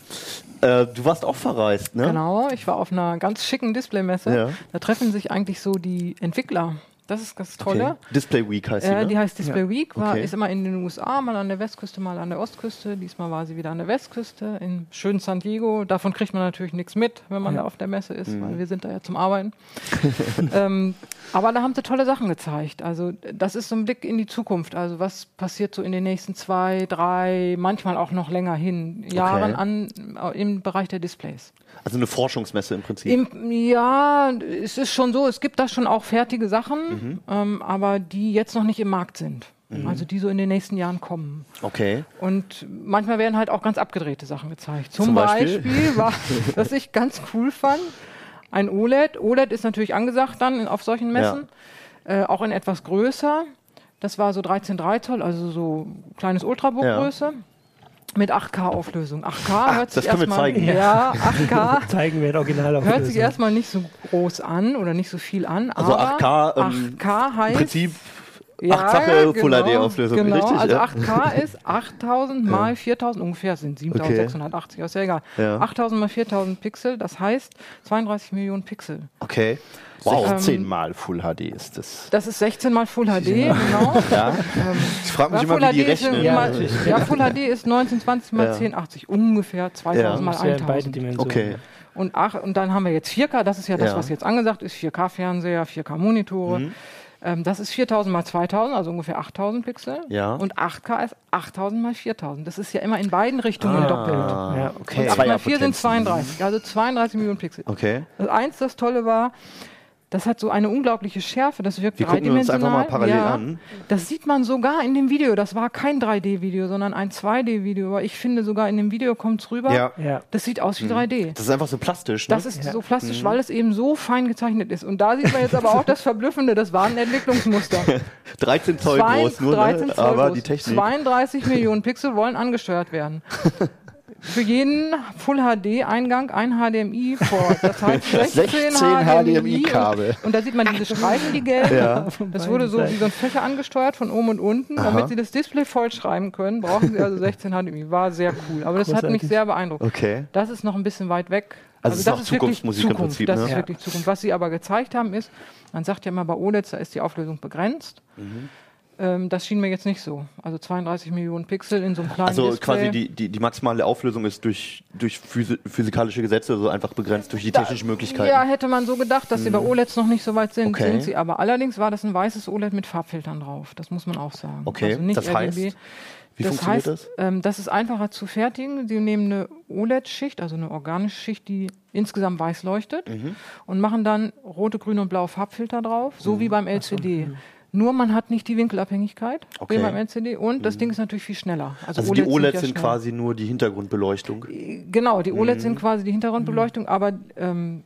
[SPEAKER 1] Äh, du warst auch verreist, ne?
[SPEAKER 2] genau. Ich war auf einer ganz schicken Displaymesse.
[SPEAKER 1] Ja.
[SPEAKER 2] Da treffen sich eigentlich so die Entwickler. Das ist das Tolle.
[SPEAKER 1] Okay. Display Week heißt
[SPEAKER 2] Äh,
[SPEAKER 1] die, ne?
[SPEAKER 2] die heißt Display Week, war,
[SPEAKER 1] Okay.
[SPEAKER 2] ist immer in den USA, mal an der Westküste, mal an der Ostküste. Diesmal war sie wieder an der Westküste, in schönen San Diego. Davon kriegt man natürlich nichts mit, wenn man
[SPEAKER 4] Ja.
[SPEAKER 2] da auf der Messe ist,
[SPEAKER 1] Mhm.
[SPEAKER 2] weil wir sind da ja zum Arbeiten. ähm, aber da haben sie tolle Sachen gezeigt. Also das ist so ein Blick in die Zukunft. Also was passiert so in den nächsten zwei, drei, manchmal auch noch länger hin, Jahren an äh, im Bereich der Displays.
[SPEAKER 1] Also eine Forschungsmesse im Prinzip.
[SPEAKER 2] Im, ja, es ist schon so, es gibt da schon auch fertige Sachen,
[SPEAKER 1] Mhm.
[SPEAKER 2] Ähm, aber die jetzt noch nicht im Markt sind. Also die so in den nächsten Jahren kommen.
[SPEAKER 1] Okay.
[SPEAKER 2] Und manchmal werden halt auch ganz abgedrehte Sachen gezeigt. Zum,
[SPEAKER 1] Zum Beispiel?
[SPEAKER 2] Beispiel, war, was ich ganz cool fand, ein OLED. OLED ist natürlich angesagt dann auf solchen Messen, äh, auch in etwas größer. Das war so 13,3 Zoll, also so kleines Ultrabook-Größe. Mit 8K-Auflösung. 8K hört sich
[SPEAKER 1] das können wir
[SPEAKER 2] erstmal. Ja, 8K.
[SPEAKER 4] Zeigen wir in Original
[SPEAKER 2] Hört sich erstmal nicht so groß an oder nicht so viel an.
[SPEAKER 1] Also
[SPEAKER 2] aber
[SPEAKER 1] 8K, ähm,
[SPEAKER 2] 8K
[SPEAKER 1] Im
[SPEAKER 2] heißt.
[SPEAKER 1] Prinzip
[SPEAKER 2] ja,
[SPEAKER 1] achtfache Full
[SPEAKER 2] genau,
[SPEAKER 1] HD-Auflösung,
[SPEAKER 2] Genau,
[SPEAKER 1] richtig,
[SPEAKER 2] also
[SPEAKER 1] ja.
[SPEAKER 2] 8K ist 8000 mal 4000, ungefähr sind 7680, ist ja egal.
[SPEAKER 1] Ja.
[SPEAKER 2] 8000 mal 4000 Pixel, das heißt 32 Millionen Pixel.
[SPEAKER 1] Okay. Wow.
[SPEAKER 3] 16 mal Full HD ist das.
[SPEAKER 2] Das ist 16 mal Full HD, genau.
[SPEAKER 3] Ja?
[SPEAKER 1] Ich frage mich
[SPEAKER 2] Ja,
[SPEAKER 1] immer,
[SPEAKER 2] Full
[SPEAKER 1] wie die
[SPEAKER 2] HD ist,
[SPEAKER 1] rechnen.
[SPEAKER 4] Ja,
[SPEAKER 2] mal, ja, Full HD ist 1920 mal
[SPEAKER 1] Ja.
[SPEAKER 2] 1080, ungefähr 2000
[SPEAKER 1] Ja.
[SPEAKER 2] mal
[SPEAKER 4] Muss ja in beide
[SPEAKER 2] 1000.
[SPEAKER 4] Dimensionen.
[SPEAKER 1] Okay.
[SPEAKER 2] Und, ach, und dann haben wir jetzt 4K, das ist ja das,
[SPEAKER 1] Ja.
[SPEAKER 2] was jetzt angesagt ist, 4K-Fernseher, 4K-Monitore.
[SPEAKER 1] Mhm.
[SPEAKER 2] Ähm, das ist 4000 mal 2000, also ungefähr 8000 Pixel.
[SPEAKER 1] Ja.
[SPEAKER 2] Und 8K ist 8000 mal 4000. Das ist ja immer in beiden Richtungen doppelt.
[SPEAKER 1] Ah,
[SPEAKER 4] Ja.
[SPEAKER 1] okay.
[SPEAKER 2] Und 8 mal 4 sind
[SPEAKER 3] Zweierpotenzen.
[SPEAKER 2] 32, also 32 Millionen Pixel.
[SPEAKER 1] Okay.
[SPEAKER 2] Das eins, das Tolle war, Das hat so eine unglaubliche Schärfe, das wirkt
[SPEAKER 1] Wir gucken uns
[SPEAKER 2] dreidimensional.
[SPEAKER 1] einfach mal parallel
[SPEAKER 2] ja,
[SPEAKER 1] an.
[SPEAKER 2] Das sieht man sogar in dem Video. Das war kein 3D-Video, sondern ein 2D-Video. Aber ich finde sogar in dem Video kommt es rüber.
[SPEAKER 1] Ja.
[SPEAKER 4] Ja.
[SPEAKER 2] Das sieht aus wie 3D.
[SPEAKER 1] Das ist einfach so plastisch. Ne?
[SPEAKER 2] Das ist
[SPEAKER 4] Ja.
[SPEAKER 2] so plastisch, weil es eben so fein gezeichnet ist. Und da sieht man jetzt aber auch das Verblüffende, das war ein Entwicklungsmuster.
[SPEAKER 1] 13 Zoll
[SPEAKER 2] Zwei-
[SPEAKER 1] groß nur,
[SPEAKER 2] 13
[SPEAKER 1] ne?
[SPEAKER 2] Zoll
[SPEAKER 1] aber
[SPEAKER 2] groß.
[SPEAKER 1] die Technik.
[SPEAKER 2] 32 Millionen Pixel wollen angesteuert werden. Für jeden Full HD Eingang ein HDMI-Port. Das heißt 16,
[SPEAKER 3] 16 HDMI-Kabel.
[SPEAKER 2] Und, und da sieht man diese Streifen, die gelben.
[SPEAKER 1] Ja.
[SPEAKER 2] Das wurde so wie so ein Fächer angesteuert von oben und unten. Damit sie das Display vollschreiben können, brauchen sie also 16 HDMI. War sehr cool. Aber das hat mich
[SPEAKER 4] Großartig.
[SPEAKER 2] sehr beeindruckt.
[SPEAKER 1] Okay.
[SPEAKER 2] Das ist noch ein bisschen weit weg.
[SPEAKER 1] Also es ist auch
[SPEAKER 2] wirklich
[SPEAKER 1] Zukunftsmusik im
[SPEAKER 2] Zukunft.
[SPEAKER 1] Prinzip,
[SPEAKER 2] Das
[SPEAKER 1] ne?
[SPEAKER 2] ist wirklich Zukunft. Was sie aber gezeigt haben, ist, man sagt ja immer bei OLEDs, da ist die Auflösung begrenzt.
[SPEAKER 1] Mhm.
[SPEAKER 2] Ähm, das schien mir jetzt nicht so. Also 32 Millionen Pixel in so einem kleinen
[SPEAKER 1] Also
[SPEAKER 2] Display.
[SPEAKER 1] quasi die, die, die maximale Auflösung ist durch, durch physi physikalische Gesetze so einfach begrenzt durch die technischen Möglichkeiten.
[SPEAKER 2] Ja, hätte man so gedacht, dass sie bei OLEDs noch nicht so weit sind.
[SPEAKER 1] Okay.
[SPEAKER 2] sind sie aber. Allerdings war das ein weißes OLED mit Farbfiltern drauf. Das muss man auch sagen.
[SPEAKER 1] Okay,
[SPEAKER 2] also nicht
[SPEAKER 1] das heißt,
[SPEAKER 2] RGB.
[SPEAKER 1] Wie
[SPEAKER 2] das
[SPEAKER 1] funktioniert
[SPEAKER 2] heißt,
[SPEAKER 1] das?
[SPEAKER 2] Ähm, das ist einfacher zu fertigen. Sie nehmen eine OLED-Schicht, also eine organische Schicht, die insgesamt weiß leuchtet
[SPEAKER 1] Mhm.
[SPEAKER 2] und machen dann rote, grüne und blaue Farbfilter drauf, so
[SPEAKER 1] Mhm.
[SPEAKER 2] wie beim LCD. Nur man hat nicht die Winkelabhängigkeit
[SPEAKER 1] Okay. Mhm.
[SPEAKER 2] wie beim LCD und das Ding ist natürlich viel schneller.
[SPEAKER 1] Also die
[SPEAKER 2] OLEDs
[SPEAKER 1] OLEDs
[SPEAKER 2] ja
[SPEAKER 1] sind quasi nur die Hintergrundbeleuchtung.
[SPEAKER 2] Genau, die OLEDs
[SPEAKER 1] Mhm.
[SPEAKER 2] sind quasi die Hintergrundbeleuchtung, aber ähm,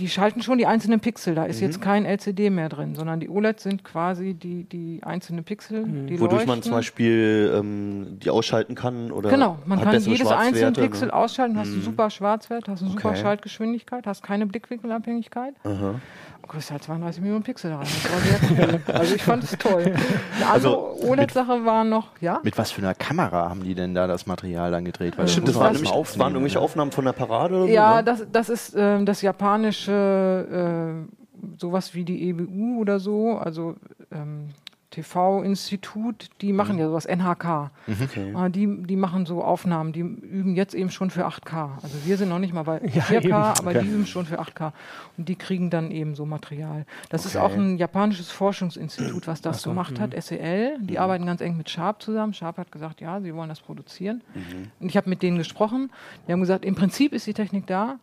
[SPEAKER 2] die, schalten schon die einzelnen Pixel. Da ist
[SPEAKER 1] Mhm.
[SPEAKER 2] jetzt kein LCD mehr drin, sondern die OLEDs sind quasi die, die einzelnen Pixel, die
[SPEAKER 1] Wodurch man
[SPEAKER 2] leuchten.
[SPEAKER 1] zum Beispiel ähm, die ausschalten kann oder
[SPEAKER 2] Genau, man kann jedes einzelne
[SPEAKER 1] Schwarzwerte,
[SPEAKER 2] Pixel
[SPEAKER 1] ne?
[SPEAKER 2] ausschalten, hast einen super Schwarzwert, hast eine super
[SPEAKER 1] Okay.
[SPEAKER 2] Schaltgeschwindigkeit, hast keine Blickwinkelabhängigkeit.
[SPEAKER 1] Aha.
[SPEAKER 2] Kriegst halt 32 Millionen Pixel da rein. Das war sehr cool. Also ich fand es toll. Eine andere
[SPEAKER 1] Also
[SPEAKER 2] OLED-Sache war noch, ja?
[SPEAKER 3] Mit was für einer Kamera haben die denn da das Material dann gedreht? Weil
[SPEAKER 1] Stimmt, das
[SPEAKER 3] erst
[SPEAKER 1] nämlich, das waren irgendwelche
[SPEAKER 3] ne?
[SPEAKER 1] Aufnahmen von der Parade oder so?
[SPEAKER 2] Ja,
[SPEAKER 1] ne?
[SPEAKER 2] das, das ist ähm, das japanische, äh, sowas wie die EBU oder so, also ähm, TV-Institut, die machen ja sowas, NHK.
[SPEAKER 1] Okay.
[SPEAKER 2] Äh, die, die machen so Aufnahmen, die üben jetzt eben schon für 8K. Also wir sind noch nicht mal bei
[SPEAKER 4] Ja,
[SPEAKER 2] 4K,
[SPEAKER 4] eben.
[SPEAKER 2] aber
[SPEAKER 3] Okay.
[SPEAKER 2] die üben schon für 8K. Und die kriegen dann eben so Material. Das ist
[SPEAKER 1] Okay.
[SPEAKER 2] auch ein japanisches Forschungsinstitut, was das gemacht hat, SEL. Die arbeiten ganz eng mit Sharp zusammen. Sharp hat gesagt, ja, sie wollen das produzieren. Und ich habe mit denen gesprochen. Die haben gesagt, im Prinzip ist die Technik da.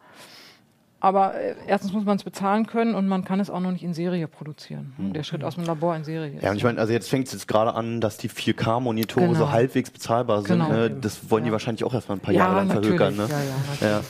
[SPEAKER 2] Aber äh, erstens muss man es bezahlen können und man kann es auch noch nicht in Serie produzieren. Der Schritt aus dem Labor in Serie ist.
[SPEAKER 1] Ja, und ich meine, also jetzt fängt es jetzt gerade an, dass die 4K-Monitore
[SPEAKER 2] Genau.
[SPEAKER 1] so halbwegs bezahlbar sind.
[SPEAKER 2] Genau.
[SPEAKER 1] Ne? Das wollen die
[SPEAKER 2] Ja.
[SPEAKER 1] wahrscheinlich auch erstmal ein paar
[SPEAKER 2] ja,
[SPEAKER 1] Jahre lang verhökern. Ne?
[SPEAKER 2] Ja, ja.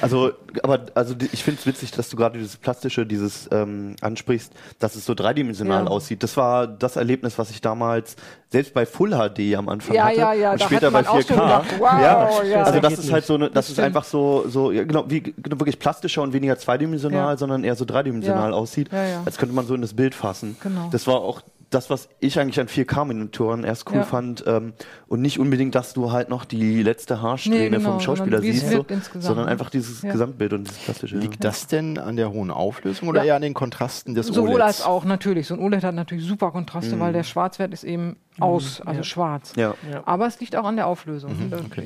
[SPEAKER 1] Also, aber also die- ich finde es witzig, dass du gerade dieses plastische, dieses ähm, ansprichst, dass es so dreidimensional
[SPEAKER 2] Ja.
[SPEAKER 1] aussieht. Das war das Erlebnis, was ich damals selbst bei Full HD am Anfang
[SPEAKER 2] Ja,
[SPEAKER 1] hatte
[SPEAKER 2] ja, ja,
[SPEAKER 1] und
[SPEAKER 2] da
[SPEAKER 1] später
[SPEAKER 2] hat man
[SPEAKER 1] bei
[SPEAKER 2] auch
[SPEAKER 1] 4K.
[SPEAKER 2] schon gedacht, wow,
[SPEAKER 1] ja.
[SPEAKER 2] ja.
[SPEAKER 1] Also
[SPEAKER 4] Das
[SPEAKER 1] ist halt so, eine, das,
[SPEAKER 2] Das
[SPEAKER 1] ist
[SPEAKER 2] stimmt.
[SPEAKER 1] einfach so, so ja, genau wie genau, wirklich plastischer und weniger zweidimensional, sondern eher so dreidimensional aussieht. Als könnte man so in das Bild fassen.
[SPEAKER 2] Genau.
[SPEAKER 1] Das war auch das, was ich eigentlich an 4K-Monitoren erst cool
[SPEAKER 2] Ja.
[SPEAKER 1] fand ähm, und nicht unbedingt, dass du halt noch die letzte Haarsträhne
[SPEAKER 2] Nee, genau,
[SPEAKER 1] vom Schauspieler siehst, so, sondern
[SPEAKER 2] ne?
[SPEAKER 1] einfach dieses
[SPEAKER 2] Ja.
[SPEAKER 1] Gesamtbild und dieses plastische.
[SPEAKER 3] Liegt das denn an der hohen Auflösung oder
[SPEAKER 2] Ja.
[SPEAKER 3] eher an den Kontrasten des
[SPEAKER 2] Sowohl
[SPEAKER 3] OLEDs?
[SPEAKER 2] als auch natürlich. So ein OLED hat natürlich super Kontraste, weil der Schwarzwert ist eben aus, also
[SPEAKER 4] ja.
[SPEAKER 2] schwarz.
[SPEAKER 1] ja.
[SPEAKER 4] Ja.
[SPEAKER 2] Aber es liegt auch an der Auflösung.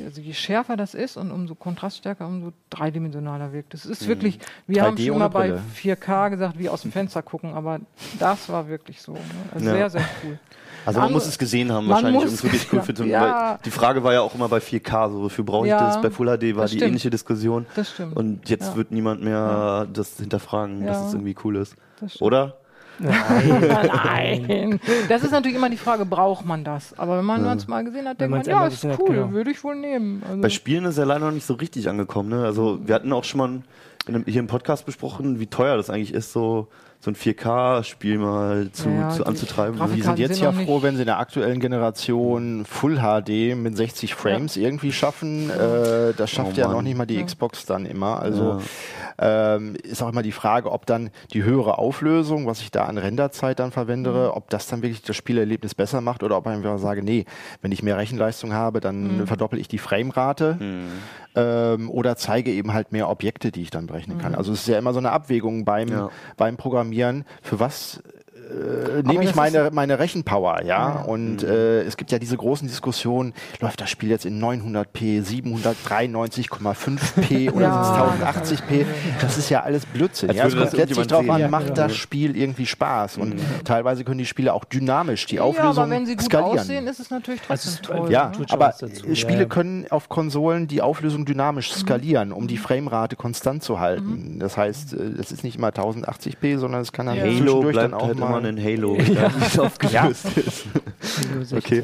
[SPEAKER 2] Also je schärfer das ist und umso kontraststärker, umso dreidimensionaler wirkt. Es ist wirklich, wir
[SPEAKER 3] 3D
[SPEAKER 2] haben schon mal bei
[SPEAKER 3] Brille.
[SPEAKER 2] 4K gesagt, wie aus dem Fenster gucken, aber das war wirklich so. Ne? Also
[SPEAKER 1] Ja.
[SPEAKER 2] Sehr, sehr cool.
[SPEAKER 1] Also man
[SPEAKER 2] Man-
[SPEAKER 1] muss es gesehen haben, wahrscheinlich, um es wirklich cool zu finden.
[SPEAKER 2] Ja.
[SPEAKER 1] Die Frage war ja auch immer bei 4K, so wofür brauche ich
[SPEAKER 2] Ja,
[SPEAKER 1] das? Bei Full HD war die
[SPEAKER 2] stimmt.
[SPEAKER 1] ähnliche Diskussion.
[SPEAKER 2] Das stimmt.
[SPEAKER 1] Und jetzt
[SPEAKER 2] Ja.
[SPEAKER 1] wird niemand mehr das hinterfragen, dass
[SPEAKER 2] Ja.
[SPEAKER 1] es irgendwie cool ist.
[SPEAKER 2] Das stimmt.
[SPEAKER 1] Oder?
[SPEAKER 2] Nein. Das ist natürlich immer die Frage, braucht man das? Aber wenn man es mal gesehen hat, denkt man, ja, ist
[SPEAKER 4] gesehen hat,
[SPEAKER 2] cool,
[SPEAKER 4] genau.
[SPEAKER 2] würde ich wohl nehmen. Also,
[SPEAKER 1] Bei Spielen ist er leider noch nicht so richtig angekommen. Ne? Also wir hatten auch schon mal in einem, hier im Podcast besprochen, wie teuer das eigentlich ist, so, so ein 4K-Spiel mal zu,
[SPEAKER 2] Ja,
[SPEAKER 1] zu anzutreiben.
[SPEAKER 3] Die sind jetzt
[SPEAKER 2] sind
[SPEAKER 3] ja froh, wenn sie in der aktuellen Generation Full HD mit 60 Frames irgendwie schaffen. Äh, das schafft
[SPEAKER 1] Oh
[SPEAKER 3] ja noch nicht mal die
[SPEAKER 2] Ja.
[SPEAKER 3] Xbox dann immer. Also ähm, ist auch immer die Frage, ob dann die höhere Auflösung, was ich da an Renderzeit dann verwende, ob das dann wirklich das Spielerlebnis besser macht oder ob ich einfach sage, nee, wenn ich mehr Rechenleistung habe, dann verdoppel ich die Framerate ähm, oder zeige eben halt mehr Objekte, die ich dann berechnen kann. Also es ist ja immer so eine Abwägung beim,
[SPEAKER 1] Ja.
[SPEAKER 3] beim Programmieren, für was äh, nehme ich meine, meine Rechenpower, ja. ja. Und mhm. äh, es gibt ja diese großen Diskussionen, läuft das Spiel jetzt in 900p, 793,5p oder ja. 1080p? Das ist ja alles Blödsinn. Ja, es kommt letztlich darauf an, macht das Spiel irgendwie Spaß. Und mhm. teilweise können die Spiele auch dynamisch die Auflösung ja, aber wenn sie gut skalieren. aussehen,
[SPEAKER 2] ist es natürlich trotzdem toll.
[SPEAKER 3] Ja, ne? aber Spiele können auf Konsolen die Auflösung dynamisch mhm. skalieren, um die Framerate konstant zu halten. Mhm. Das heißt, äh, es ist nicht immer 1080p, sondern es kann dann
[SPEAKER 1] ja. Halo dann auch halt mal immer ein Halo, ja. nicht aufgelöst ja. ist. okay.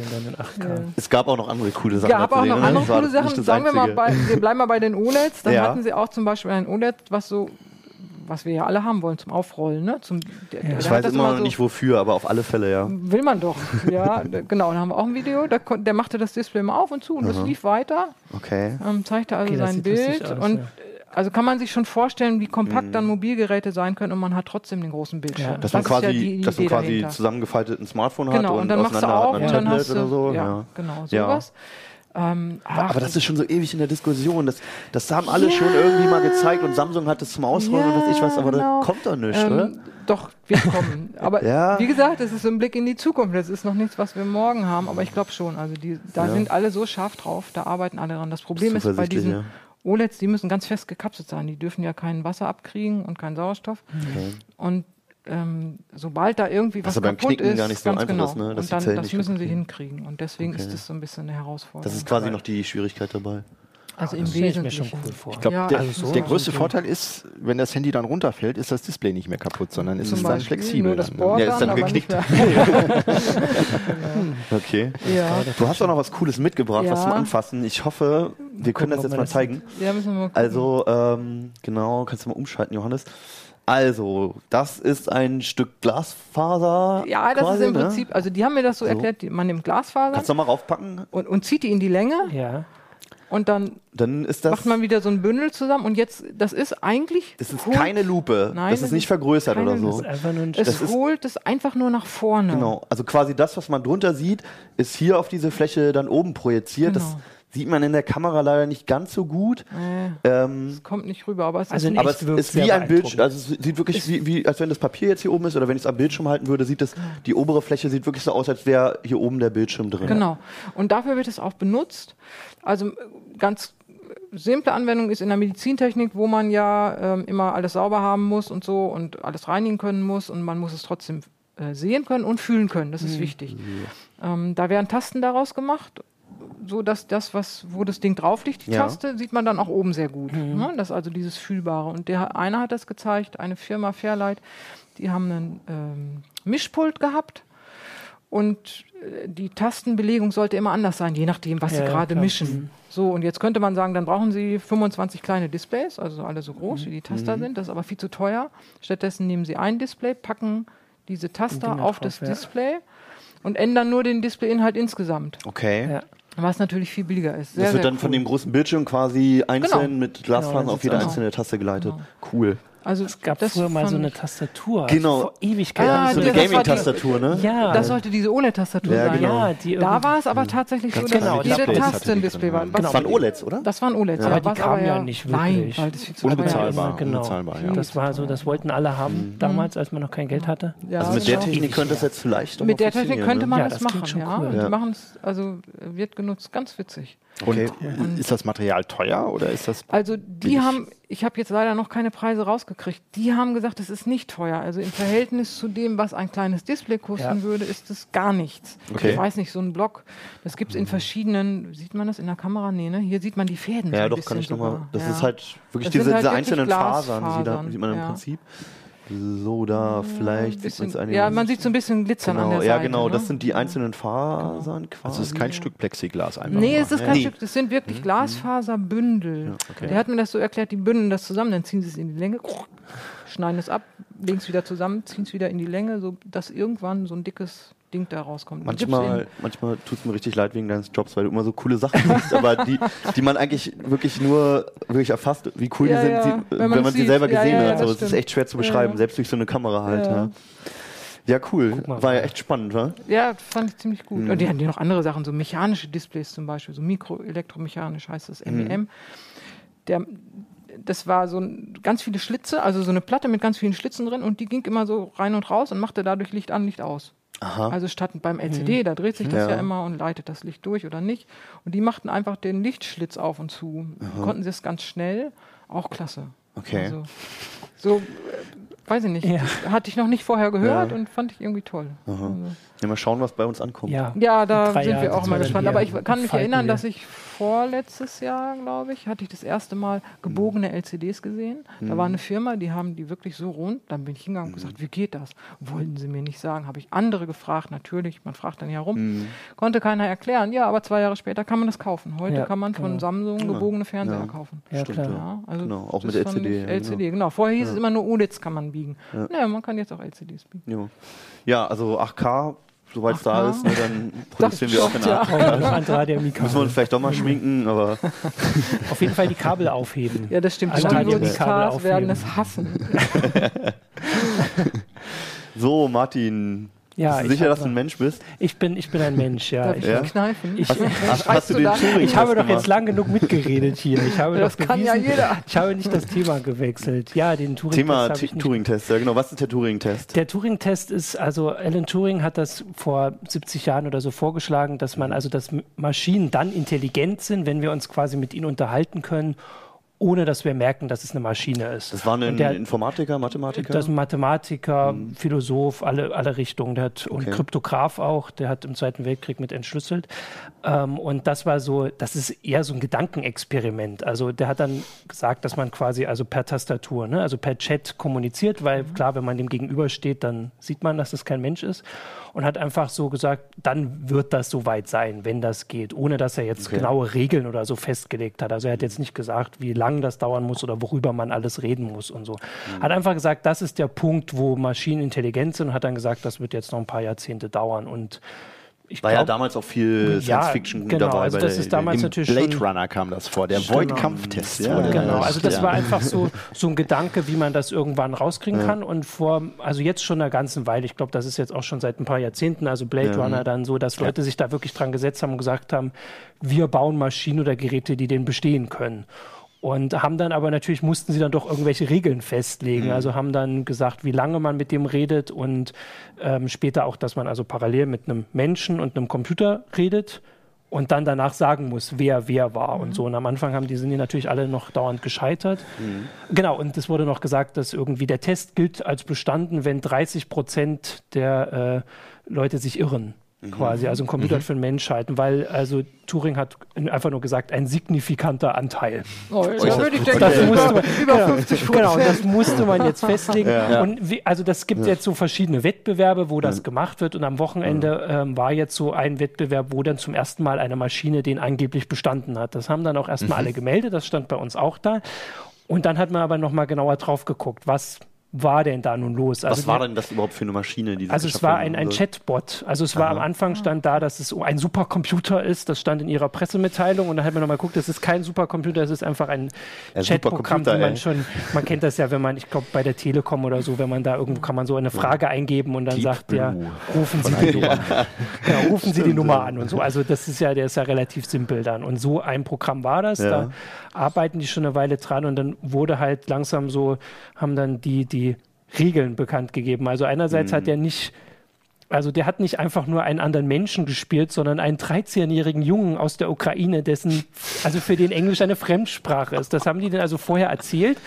[SPEAKER 1] Es gab auch noch andere coole Sachen.
[SPEAKER 2] Es gab auch noch ne? andere coole Sachen. Sagen wir mal, bei, wir bleiben mal bei den OLEDs. Dann hatten sie auch zum Beispiel ein OLED, was so was wir ja alle haben wollen zum Aufrollen. Ne? Zum,
[SPEAKER 1] der, ja. Ich weiß immer noch so nicht wofür, aber auf alle Fälle, ja.
[SPEAKER 2] Will man doch, ja. genau, dann haben wir auch ein Video, der, der machte das Display mal auf und zu und es lief weiter.
[SPEAKER 1] Okay.
[SPEAKER 2] Ähm, zeigte also okay, sein Bild aus, und ja. Also kann man sich schon vorstellen, wie kompakt mhm. dann Mobilgeräte sein können und man hat trotzdem den großen Bildschirm. Ja.
[SPEAKER 1] Dass man quasi, ja die, dass man quasi zusammengefaltet ein Smartphone
[SPEAKER 2] genau, hat
[SPEAKER 1] und,
[SPEAKER 2] und dann machst du auf und dann hast du,
[SPEAKER 1] so.
[SPEAKER 2] ja, ja, genau, sowas.
[SPEAKER 1] Ähm, aber, aber, das ist schon so ewig in der Diskussion. Das, das haben alle yeah. schon irgendwie mal gezeigt und Samsung hat es zum Ausrollen yeah, und was ich weiß, aber genau. da kommt doch nichts, ähm, oder?
[SPEAKER 2] Doch, wird kommen. Aber ja. wie gesagt, es ist so ein Blick in die Zukunft. Das ist noch nichts, was wir morgen haben, aber ich glaube schon. Also die, da ja. sind alle so scharf drauf, da arbeiten alle dran. Das Problem ist bei diesen ja. OLEDs, die müssen ganz fest gekapselt sein. Die dürfen ja kein Wasser abkriegen und keinen Sauerstoff. Okay. Und ähm, sobald da irgendwie was, was kaputt ist,
[SPEAKER 1] gar nicht so ganz genau. Ist, ne?
[SPEAKER 2] und dann, das müssen sie hinkriegen. Und deswegen okay. ist das so ein bisschen eine Herausforderung.
[SPEAKER 1] Das ist quasi noch die Schwierigkeit dabei.
[SPEAKER 2] Also im Wesentlichen.
[SPEAKER 3] schon cool vor. Ich glaube, ja, der, also so der größte Vorteil ist, wenn das Handy dann runterfällt, ist das Display nicht mehr kaputt, sondern ist es dann flexibel.
[SPEAKER 2] Das Board
[SPEAKER 1] ja, ist dann geknickt. okay. Ja. Du hast auch noch was Cooles mitgebracht, ja. was zum Anfassen. Ich hoffe, wir können das jetzt mal zeigen. Ja, müssen wir mal Also, ähm, genau, kannst du mal umschalten, Johannes. Also, das ist ein Stück Glasfaser.
[SPEAKER 2] Ja, das quasi, ist im ne? Prinzip, also die haben mir das so, so. erklärt, man nimmt Glasfaser.
[SPEAKER 1] Kannst du mal raufpacken?
[SPEAKER 2] Und, und zieht die in die Länge.
[SPEAKER 4] Ja.
[SPEAKER 2] Und dann,
[SPEAKER 1] dann
[SPEAKER 2] macht man wieder so ein Bündel zusammen. Und jetzt, das ist eigentlich.
[SPEAKER 1] Das ist holt, keine Lupe. Nein, das ist nicht vergrößert oder so. Das ist
[SPEAKER 2] einfach nur ein es das holt es einfach nur nach vorne.
[SPEAKER 1] Genau. Also quasi das, was man drunter sieht, ist hier auf diese Fläche dann oben projiziert. Genau. Das sieht man in der Kamera leider nicht ganz so gut.
[SPEAKER 2] Ähm, es kommt nicht rüber, aber es
[SPEAKER 1] also
[SPEAKER 2] ist,
[SPEAKER 1] aber es ist wie ein Bildschirm. Also es sieht wirklich wie, wie, als wenn das Papier jetzt hier oben ist oder wenn ich es am Bildschirm halten würde, sieht das, die obere Fläche sieht wirklich so aus, als wäre hier oben der Bildschirm drin.
[SPEAKER 2] Genau. Und dafür wird es auch benutzt. Also ganz simple Anwendung ist in der Medizintechnik, wo man ja ähm, immer alles sauber haben muss und so und alles reinigen können muss und man muss es trotzdem äh, sehen können und fühlen können. Das ist mhm. wichtig. Ähm, da werden Tasten daraus gemacht, so dass das, was, wo das Ding drauf liegt, die ja. Taste, sieht man dann auch oben sehr gut. Mhm. Ne? Das ist also dieses Fühlbare. Und der eine hat das gezeigt, eine Firma Fairlight, die haben einen ähm, Mischpult gehabt und äh, die Tastenbelegung sollte immer anders sein, je nachdem, was ja, sie gerade mischen. Mhm. So, und jetzt könnte man sagen, dann brauchen Sie 25 kleine Displays, also alle so groß, mhm. wie die Taster mhm. sind. Das ist aber viel zu teuer. Stattdessen nehmen Sie ein Display, packen diese Taster auf drauf, das ja. Display und ändern nur den Displayinhalt insgesamt.
[SPEAKER 1] Okay. Ja.
[SPEAKER 2] Was natürlich viel billiger ist.
[SPEAKER 1] Sehr, das wird dann cool. von dem großen Bildschirm quasi einzeln genau. mit Glasfasern genau, auf jede einzelne Taste geleitet. Genau. Cool.
[SPEAKER 4] Also es gab früher mal so eine Tastatur.
[SPEAKER 1] Genau. Also
[SPEAKER 4] vor Ewigkeiten.
[SPEAKER 1] Ah, so eine Gaming-Tastatur, ne?
[SPEAKER 2] Ja. Das sollte diese OLED-Tastatur ja, sein. Genau. Ja, die da war es aber tatsächlich so, dass genau, jede Taste ein Display war.
[SPEAKER 1] Genau. Das waren OLEDs, oder?
[SPEAKER 2] Das waren OLEDs.
[SPEAKER 4] Ja, aber die kamen ja nicht wirklich.
[SPEAKER 2] Nein, weil das viel
[SPEAKER 1] zu Unbezahlbar.
[SPEAKER 4] Genau. Unbezahlbar, ja. Das war so, das wollten alle haben mhm. damals, als man noch kein Geld hatte.
[SPEAKER 1] Ja, also mit der genau. Technik könnte das jetzt vielleicht
[SPEAKER 2] Mit der Technik könnte man das machen, ja. Die machen es, also wird genutzt, ganz witzig.
[SPEAKER 1] Okay. Und ist das Material teuer oder ist das?
[SPEAKER 2] Also die haben, ich habe jetzt leider noch keine Preise rausgekriegt. Die haben gesagt, es ist nicht teuer. Also im Verhältnis zu dem, was ein kleines Display kosten ja. würde, ist es gar nichts. Okay. Ich weiß nicht, so ein Block, das gibt es in verschiedenen, sieht man das in der Kamera? Nee, ne? Hier sieht man die Fäden.
[SPEAKER 1] Ja, so doch, kann ich nochmal. Das ja. ist halt wirklich diese, halt diese einzelnen Fasern, die, sieht man im Prinzip. So, da vielleicht
[SPEAKER 2] bisschen, sieht man Ja, man sieht so ein bisschen Glitzern
[SPEAKER 1] genau,
[SPEAKER 2] an der
[SPEAKER 1] ja,
[SPEAKER 2] Seite.
[SPEAKER 1] Ja, genau, ne? das sind die einzelnen Fasern quasi. Also
[SPEAKER 3] es ist kein Stück Plexiglas einfach.
[SPEAKER 2] Nee, es ist kein nee. Stück, das sind wirklich mhm. Glasfaserbündel. Ja, okay. Der hat mir das so erklärt, die bündeln das zusammen, dann ziehen sie es in die Länge, schneiden es ab, legen es wieder zusammen, ziehen es wieder in die Länge, so dass irgendwann so ein dickes Ding da rauskommt.
[SPEAKER 1] Manchmal, manchmal tut es mir richtig leid wegen deines Jobs, weil du immer so coole Sachen machst, aber die, die man eigentlich wirklich nur wirklich erfasst, wie cool ja, die sind, ja. sie, wenn, wenn man sie selber gesehen ja, hat. So, es ist echt schwer zu beschreiben, selbst durch so eine Kamera halt. Ja. Ja, cool. War ja echt spannend, wa?
[SPEAKER 2] Ja, fand ich ziemlich gut. Mhm. Und die hatten ja noch andere Sachen, so mechanische Displays zum Beispiel, so mikroelektromechanisch heißt das, MEM. Mhm. Der, das war so ein, ganz viele Schlitze, also so eine Platte mit ganz vielen Schlitzen drin und die ging immer so rein und raus und machte dadurch Licht an, Licht aus.
[SPEAKER 1] Aha.
[SPEAKER 2] Also statt beim LCD, da dreht sich das ja.
[SPEAKER 1] Ja.
[SPEAKER 2] immer und leitet das Licht durch oder nicht. Und die machten einfach den Lichtschlitz auf und zu. Konnten sie es ganz schnell, auch klasse.
[SPEAKER 1] Okay.
[SPEAKER 2] Also, so, äh, weiß ich nicht,
[SPEAKER 4] Ja.
[SPEAKER 2] hatte ich noch nicht vorher gehört
[SPEAKER 1] Ja.
[SPEAKER 2] und fand ich irgendwie toll. Also,
[SPEAKER 1] Ja, mal schauen, was bei uns ankommt.
[SPEAKER 4] Ja.
[SPEAKER 2] ja, da sind
[SPEAKER 4] Jahre
[SPEAKER 2] wir auch mal gespannt. Aber ich kann mich erinnern,
[SPEAKER 4] wir.
[SPEAKER 2] dass ich vorletztes Jahr, glaube ich, hatte ich das erste Mal gebogene LCDs gesehen. Da war eine Firma, die haben die wirklich so rund. Dann bin ich hingegangen und gesagt, wie geht das? Wollten sie mir nicht sagen. Habe ich andere gefragt, natürlich. Man fragt dann ja rum. Konnte keiner erklären. Ja, aber zwei Jahre später kann man das kaufen. Heute
[SPEAKER 4] Ja,
[SPEAKER 2] kann man von
[SPEAKER 4] genau.
[SPEAKER 2] Samsung gebogene Fernseher
[SPEAKER 1] Ja.
[SPEAKER 2] kaufen.
[SPEAKER 4] Ja,
[SPEAKER 1] Stimmt,
[SPEAKER 4] klar.
[SPEAKER 1] ja.
[SPEAKER 2] Also
[SPEAKER 1] Genau, auch mit LCD,
[SPEAKER 2] LCD, genau. Vorher hieß es immer nur OLEDs kann man biegen. Ja. man kann jetzt auch LCDs biegen.
[SPEAKER 1] Ja, ja also 8K, soweit es
[SPEAKER 2] 8K.
[SPEAKER 1] da ist, ne, dann produzieren wir auch in
[SPEAKER 2] Ja.
[SPEAKER 1] 8K.
[SPEAKER 4] Auch noch andere HDMI-Kabel.
[SPEAKER 1] Müssen wir uns vielleicht doch mal schminken, aber
[SPEAKER 4] Auf jeden Fall die Kabel aufheben.
[SPEAKER 2] Ja, das stimmt.
[SPEAKER 4] Alle
[SPEAKER 2] Die
[SPEAKER 4] HDMI-Kabel
[SPEAKER 2] Hollywood-Stars werden
[SPEAKER 4] aufheben.
[SPEAKER 2] es hassen.
[SPEAKER 1] so, Martin.
[SPEAKER 4] Ja,
[SPEAKER 1] bist du
[SPEAKER 4] ich
[SPEAKER 1] sicher, dass du ein Mensch bist?
[SPEAKER 4] Ich bin, ich bin ein Mensch, ja.
[SPEAKER 2] Darf ich
[SPEAKER 1] Ja?
[SPEAKER 2] kneifen?
[SPEAKER 4] Ich-
[SPEAKER 1] Hast, hast du den? Turing
[SPEAKER 4] ich habe doch
[SPEAKER 1] gemacht?
[SPEAKER 4] jetzt lang genug mitgeredet hier. Ich habe
[SPEAKER 2] Das
[SPEAKER 4] doch
[SPEAKER 2] kann ja
[SPEAKER 4] bewiesen-
[SPEAKER 2] jeder.
[SPEAKER 4] Ich habe nicht das Thema gewechselt. Ja, den Turing-Test
[SPEAKER 1] Thema Turing-Test, ja genau. Was ist der Turing-Test?
[SPEAKER 4] Der Turing-Test ist, also Alan Turing hat das vor 70 Jahren oder so vorgeschlagen, dass man also, dass Maschinen dann intelligent sind, wenn wir uns quasi mit ihnen unterhalten können, ohne dass wir merken, dass es eine Maschine ist.
[SPEAKER 1] Das war ein
[SPEAKER 4] Und der-
[SPEAKER 1] Informatiker, Mathematiker?
[SPEAKER 4] Das ist ein Mathematiker, Philosoph, alle, alle Richtungen. Der hat, und
[SPEAKER 1] Okay.
[SPEAKER 4] Kryptograph auch, der hat im Zweiten Weltkrieg mit entschlüsselt. Ähm, und das war so, das ist eher so ein Gedankenexperiment. Also der hat dann gesagt, dass man quasi also per Tastatur, ne, also per Chat kommuniziert, weil klar, wenn man dem gegenübersteht, dann sieht man, dass es kein Mensch ist. Und hat einfach so gesagt, dann wird das soweit sein, wenn das geht, ohne dass er jetzt
[SPEAKER 1] Okay.
[SPEAKER 4] genaue Regeln oder so festgelegt hat. Also er hat jetzt nicht gesagt, wie lang das dauern muss oder worüber man alles reden muss und so.
[SPEAKER 1] Mhm.
[SPEAKER 4] Hat einfach gesagt, das ist der Punkt, wo Maschinen intelligent sind und hat dann gesagt, das wird jetzt noch ein paar Jahrzehnte dauern. Und ich
[SPEAKER 1] War ja
[SPEAKER 4] glaub-
[SPEAKER 1] damals auch viel
[SPEAKER 4] Ja,
[SPEAKER 1] Science-Fiction
[SPEAKER 4] genau,
[SPEAKER 1] dabei.
[SPEAKER 4] also das ist damals natürlich
[SPEAKER 3] Blade Runner kam das vor, der
[SPEAKER 4] Genau.
[SPEAKER 3] Void-Kampftest.
[SPEAKER 1] Ja,
[SPEAKER 4] Genau,
[SPEAKER 3] das.
[SPEAKER 4] also das
[SPEAKER 3] Ja.
[SPEAKER 4] war einfach so, so ein Gedanke, wie man das irgendwann rauskriegen kann. Und vor, also jetzt schon einer ganzen Weile, ich glaube, das ist jetzt auch schon seit ein paar Jahrzehnten, also Blade
[SPEAKER 1] Ja.
[SPEAKER 4] Runner dann so, dass Leute sich da wirklich dran gesetzt haben und gesagt haben, wir bauen Maschinen oder Geräte, die den bestehen können. Und haben dann aber natürlich, mussten sie dann doch irgendwelche Regeln festlegen.
[SPEAKER 1] Mhm.
[SPEAKER 4] Also haben dann gesagt, wie lange man mit dem redet und ähm, später auch, dass man also parallel mit einem Menschen und einem Computer redet und dann danach sagen muss, wer wer war und so. Und am Anfang haben die sind die natürlich alle noch dauernd gescheitert. Genau, und es wurde noch gesagt, dass irgendwie der Test gilt als bestanden, wenn 30 Prozent der äh, Leute sich irren. Quasi, also ein Computer für den Mensch halten, weil also Turing hat einfach nur gesagt, ein signifikanter Anteil.
[SPEAKER 2] Oh,
[SPEAKER 1] das
[SPEAKER 2] da würde ich denken,
[SPEAKER 4] Das
[SPEAKER 2] über,
[SPEAKER 4] musste man,
[SPEAKER 2] über
[SPEAKER 4] genau,
[SPEAKER 2] 50
[SPEAKER 4] Genau, das musste man jetzt festlegen.
[SPEAKER 1] Ja.
[SPEAKER 4] Und wie, also das gibt jetzt so verschiedene Wettbewerbe, wo das gemacht wird. Und am Wochenende ähm, war jetzt so ein Wettbewerb, wo dann zum ersten Mal eine Maschine den angeblich bestanden hat. Das haben dann auch erstmal alle gemeldet, das stand bei uns auch da. Und dann hat man aber nochmal genauer drauf geguckt, was war denn da nun los?
[SPEAKER 1] Was
[SPEAKER 4] Also
[SPEAKER 1] war
[SPEAKER 4] der-
[SPEAKER 1] denn das überhaupt für eine Maschine? Die
[SPEAKER 4] also es war ein, ein? Chatbot. Also es war am Anfang stand da, dass es ein Supercomputer ist. Das stand in ihrer Pressemitteilung und dann hat man nochmal geguckt, das ist kein Supercomputer, es ist einfach ein
[SPEAKER 1] Ja,
[SPEAKER 4] Chatprogramm, wie man
[SPEAKER 1] ey.
[SPEAKER 4] schon, man kennt das ja, wenn man, ich glaube bei der Telekom oder so, wenn man da irgendwo kann man so eine Frage eingeben und dann
[SPEAKER 1] Deep
[SPEAKER 4] sagt der,
[SPEAKER 1] Blue.
[SPEAKER 4] rufen Sie die Nummer. Genau, rufen Sie die Nummer an und so. Also das ist ja, der ist ja relativ simpel dann. Und so ein Programm war das.
[SPEAKER 1] Ja.
[SPEAKER 4] Da arbeiten die schon eine Weile dran und dann wurde halt langsam so, haben dann die, die Regeln bekannt gegeben. Also einerseits hat er nicht also der hat nicht einfach nur einen anderen Menschen gespielt, sondern einen 13-jährigen Jungen aus der Ukraine, dessen, also für den Englisch eine Fremdsprache ist. Das haben die denn also vorher erzählt.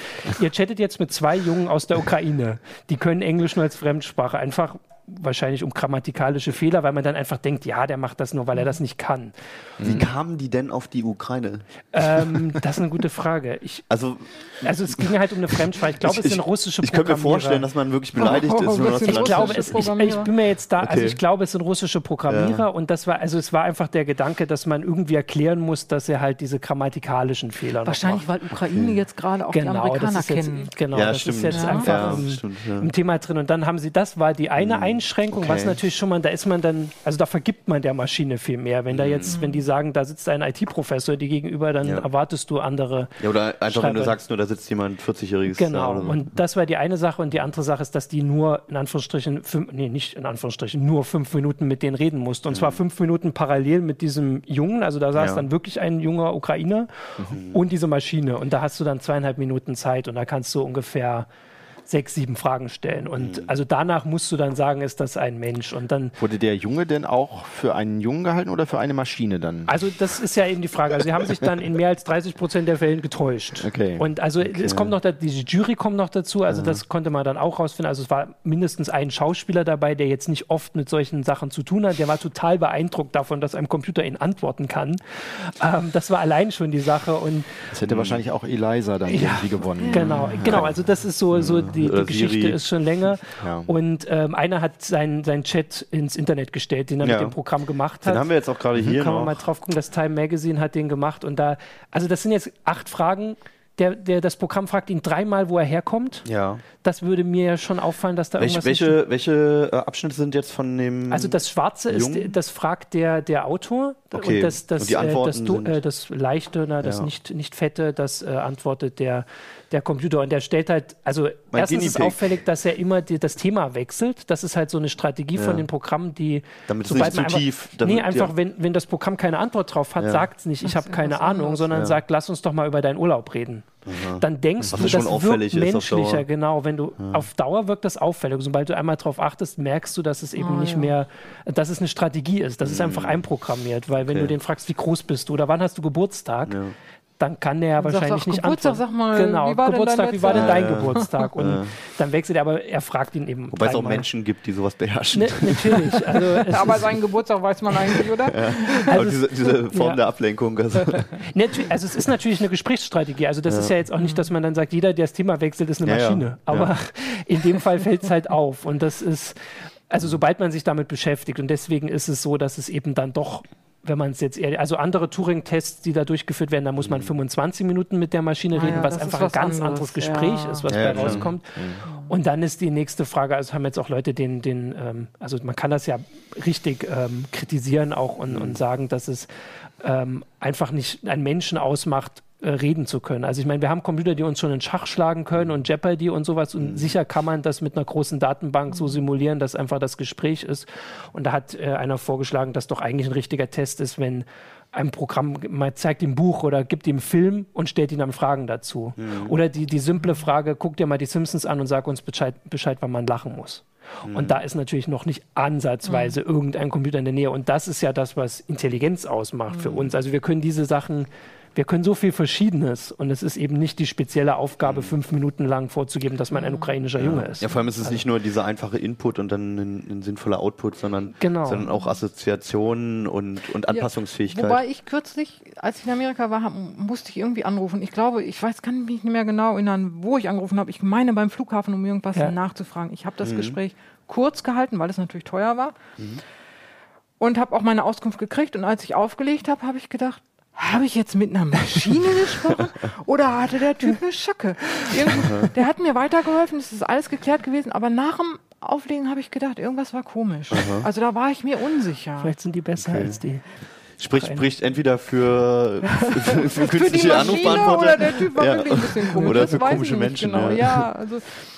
[SPEAKER 4] Ihr chattet jetzt mit zwei Jungen aus der Ukraine. Die können Englisch nur als Fremdsprache. Einfach wahrscheinlich um grammatikalische Fehler, weil man dann einfach denkt, ja, der macht das nur, weil er das nicht kann.
[SPEAKER 1] Wie kamen die denn auf die Ukraine?
[SPEAKER 4] Ähm, das ist eine gute Frage. Ich,
[SPEAKER 1] Also,
[SPEAKER 4] also es ging halt um eine Fremdsprache. Ich glaube, es sind russische
[SPEAKER 1] ich könnte mir
[SPEAKER 4] Programmierer.
[SPEAKER 1] vorstellen, dass man wirklich beleidigt
[SPEAKER 2] Oh,
[SPEAKER 1] ist. wenn man
[SPEAKER 2] das
[SPEAKER 1] das
[SPEAKER 2] sind
[SPEAKER 1] so
[SPEAKER 4] Ich glaube, es, ich, ich
[SPEAKER 2] Programmierer?
[SPEAKER 4] bin mir jetzt da, also
[SPEAKER 1] Okay.
[SPEAKER 4] ich glaube, es sind russische Programmierer
[SPEAKER 1] Ja.
[SPEAKER 4] und das war, also es war einfach der Gedanke, dass man irgendwie erklären muss, dass er halt diese grammatikalischen Fehler noch
[SPEAKER 2] Wahrscheinlich, weil Ukraine jetzt gerade auch die
[SPEAKER 4] Genau,
[SPEAKER 2] Amerikaner
[SPEAKER 4] das ist jetzt,
[SPEAKER 2] kennen.
[SPEAKER 4] genau,
[SPEAKER 1] Ja,
[SPEAKER 4] das
[SPEAKER 1] stimmt.
[SPEAKER 4] ist jetzt
[SPEAKER 2] Ja.
[SPEAKER 4] einfach
[SPEAKER 1] Ja,
[SPEAKER 4] im,
[SPEAKER 1] stimmt, ja.
[SPEAKER 4] im Thema drin. Und dann haben sie, das war die eine Einschränkung, okay. was natürlich schon mal, da ist man dann, also da vergibt man der Maschine viel mehr. Wenn da jetzt, wenn die sagen, da sitzt ein IT-Professor die gegenüber, dann ja. erwartest du andere.
[SPEAKER 1] Ja, oder einfach, wenn du sagst, nur da sitzt jemand 40-jähriges.
[SPEAKER 4] Genau. So. Und das war die eine Sache. Und die andere Sache ist, dass die nur, in Anführungsstrichen, fünf, nee, nicht in Anführungsstrichen, nur fünf Minuten mit denen reden musste. Und mhm. zwar fünf Minuten parallel mit diesem Jungen. Also da saß ja. dann wirklich ein junger Ukrainer mhm. und diese Maschine. Und da hast du dann zweieinhalb Minuten Zeit und da kannst du ungefähr sechs, sieben Fragen stellen. Und mhm. also danach musst du dann sagen, ist das ein Mensch. Und dann
[SPEAKER 3] wurde der Junge denn auch für einen Jungen gehalten oder für eine Maschine dann?
[SPEAKER 4] Also das ist ja eben die Frage. Also sie haben sich dann in mehr als 30 Prozent der Fälle getäuscht. Okay. Und also okay. es kommt noch, diese Jury kommt noch dazu. Also mhm. das konnte man dann auch rausfinden. Also es war mindestens ein Schauspieler dabei, der jetzt nicht oft mit solchen Sachen zu tun hat. Der war total beeindruckt davon, dass ein Computer ihn antworten kann. Ähm, das war allein schon die Sache. Und
[SPEAKER 3] das hätte wahrscheinlich auch Eliza dann ja, irgendwie gewonnen.
[SPEAKER 4] Genau, genau. Also das ist so, so die, die Geschichte Siri. ist schon länger. Ja. Und ähm, einer hat seinen sein Chat ins Internet gestellt, den er ja. mit dem Programm gemacht hat.
[SPEAKER 1] Den haben wir jetzt auch gerade mhm. hier.
[SPEAKER 4] Kann man mal drauf gucken, das Time Magazine hat den gemacht. Und da, also das sind jetzt acht Fragen, der, der, das Programm fragt ihn dreimal, wo er herkommt.
[SPEAKER 1] Ja.
[SPEAKER 4] Das würde mir ja schon auffallen, dass da
[SPEAKER 1] Welch,
[SPEAKER 4] irgendwas.
[SPEAKER 1] Welche, welche äh, Abschnitte sind jetzt von dem.
[SPEAKER 4] Also das Schwarze Jungen? ist, das fragt der, der Autor.
[SPEAKER 1] Okay.
[SPEAKER 4] Und das, das,
[SPEAKER 1] und die Antworten
[SPEAKER 4] äh, das, äh, das Leichte, na, das ja. nicht, nicht Fette, das äh, antwortet der, der Computer. Und der stellt halt, also mein erstens ist auffällig, dass er immer die, das Thema wechselt. Das ist halt so eine Strategie ja. von den Programmen, die.
[SPEAKER 1] Damit es nicht zu
[SPEAKER 4] einfach,
[SPEAKER 1] tief.
[SPEAKER 4] Damit, nee, einfach, ja. wenn, wenn das Programm keine Antwort drauf hat, sagt es nicht, ich habe keine Ahnung, sondern sagt, lass uns doch mal über deinen Urlaub reden. Aha. Dann denkst Was du, das wirkt menschlicher, genau. Wenn du auf Dauer wirkt das auffällig. Sobald du einmal darauf achtest, merkst du, dass es eben oh, nicht mehr, dass es eine Strategie ist. Das ist mhm. einfach einprogrammiert, weil wenn okay. du den fragst, wie groß bist du oder wann hast du Geburtstag, dann kann der ja wahrscheinlich nicht
[SPEAKER 2] Geburtstag,
[SPEAKER 4] antworten.
[SPEAKER 2] Sag mal,
[SPEAKER 4] genau,
[SPEAKER 2] wie war
[SPEAKER 4] Geburtstag, wie war denn dein
[SPEAKER 1] ja.
[SPEAKER 4] Geburtstag? Und ja. dann wechselt er, aber er fragt ihn eben.
[SPEAKER 1] Wobei es auch Menschen gibt, die sowas beherrschen.
[SPEAKER 4] Ne, natürlich. Also
[SPEAKER 2] aber seinen Geburtstag weiß man eigentlich, oder? Ja.
[SPEAKER 1] Also aber diese, diese Form der Ablenkung. Also.
[SPEAKER 4] also es ist natürlich eine Gesprächsstrategie. Also das ist ja jetzt auch nicht, dass man dann sagt, jeder, der das Thema wechselt, ist eine Maschine. Aber in dem Fall fällt es halt auf. Und das ist, also sobald man sich damit beschäftigt. Und deswegen ist es so, dass es eben dann doch wenn man es jetzt eher, also andere Turing-Tests, die da durchgeführt werden, da muss man 25 mhm. Minuten mit der Maschine ah, reden, ja, was einfach was ein ganz anderes, anderes Gespräch ja. ist, was ja, da rauskommt. Mhm. Und dann ist die nächste Frage, also haben jetzt auch Leute den, den ähm, also man kann das ja richtig ähm, kritisieren auch und, mhm. und sagen, dass es ähm, einfach nicht einen Menschen ausmacht, äh, reden zu können. Also ich meine, wir haben Computer, die uns schon in Schach schlagen können und Jeopardy und sowas und mhm. sicher kann man das mit einer großen Datenbank so simulieren, dass einfach das Gespräch ist. Und da hat äh, einer vorgeschlagen, dass doch eigentlich ein richtiger Test ist, wenn ein Programm mal zeigt ihm Buch oder gibt ihm Film und stellt ihm dann Fragen dazu. Mhm. Oder die, die simple Frage, guck dir mal die Simpsons an und sag uns Bescheid, Bescheid wann man lachen muss. Mhm. Und da ist natürlich noch nicht ansatzweise mhm. irgendein Computer in der Nähe. Und das ist ja das, was Intelligenz ausmacht für mhm. uns. Also wir können diese Sachen wir können so viel Verschiedenes und es ist eben nicht die spezielle Aufgabe, mhm. fünf Minuten lang vorzugeben, dass man ein ukrainischer
[SPEAKER 1] ja.
[SPEAKER 4] Junge ist.
[SPEAKER 1] Ja, vor allem ist es also. nicht nur dieser einfache Input und dann ein, ein sinnvoller Output, sondern,
[SPEAKER 4] genau.
[SPEAKER 1] sondern auch Assoziationen und, und Anpassungsfähigkeit.
[SPEAKER 2] Ja, wobei ich kürzlich, als ich in Amerika war, musste ich irgendwie anrufen. Ich glaube, ich weiß, kann mich nicht mehr genau erinnern, wo ich angerufen habe. Ich meine beim Flughafen, um irgendwas ja. nachzufragen. Ich habe das mhm. Gespräch kurz gehalten, weil es natürlich teuer war. Mhm. Und habe auch meine Auskunft gekriegt. Und als ich aufgelegt habe, habe ich gedacht, habe ich jetzt mit einer Maschine gesprochen oder hatte der Typ eine Schacke? der hat mir weitergeholfen, es ist alles geklärt gewesen, aber nach dem Auflegen habe ich gedacht, irgendwas war komisch. Aha. Also da war ich mir unsicher.
[SPEAKER 4] Vielleicht sind die besser okay. als die.
[SPEAKER 1] Spricht, spricht entweder für, für, für künstliche
[SPEAKER 2] für
[SPEAKER 1] Anrufbeantworter
[SPEAKER 2] oder der Typ war ja. wirklich ein bisschen komisch.
[SPEAKER 1] Oder für komische Menschen.
[SPEAKER 2] Genau. Ja. ja, also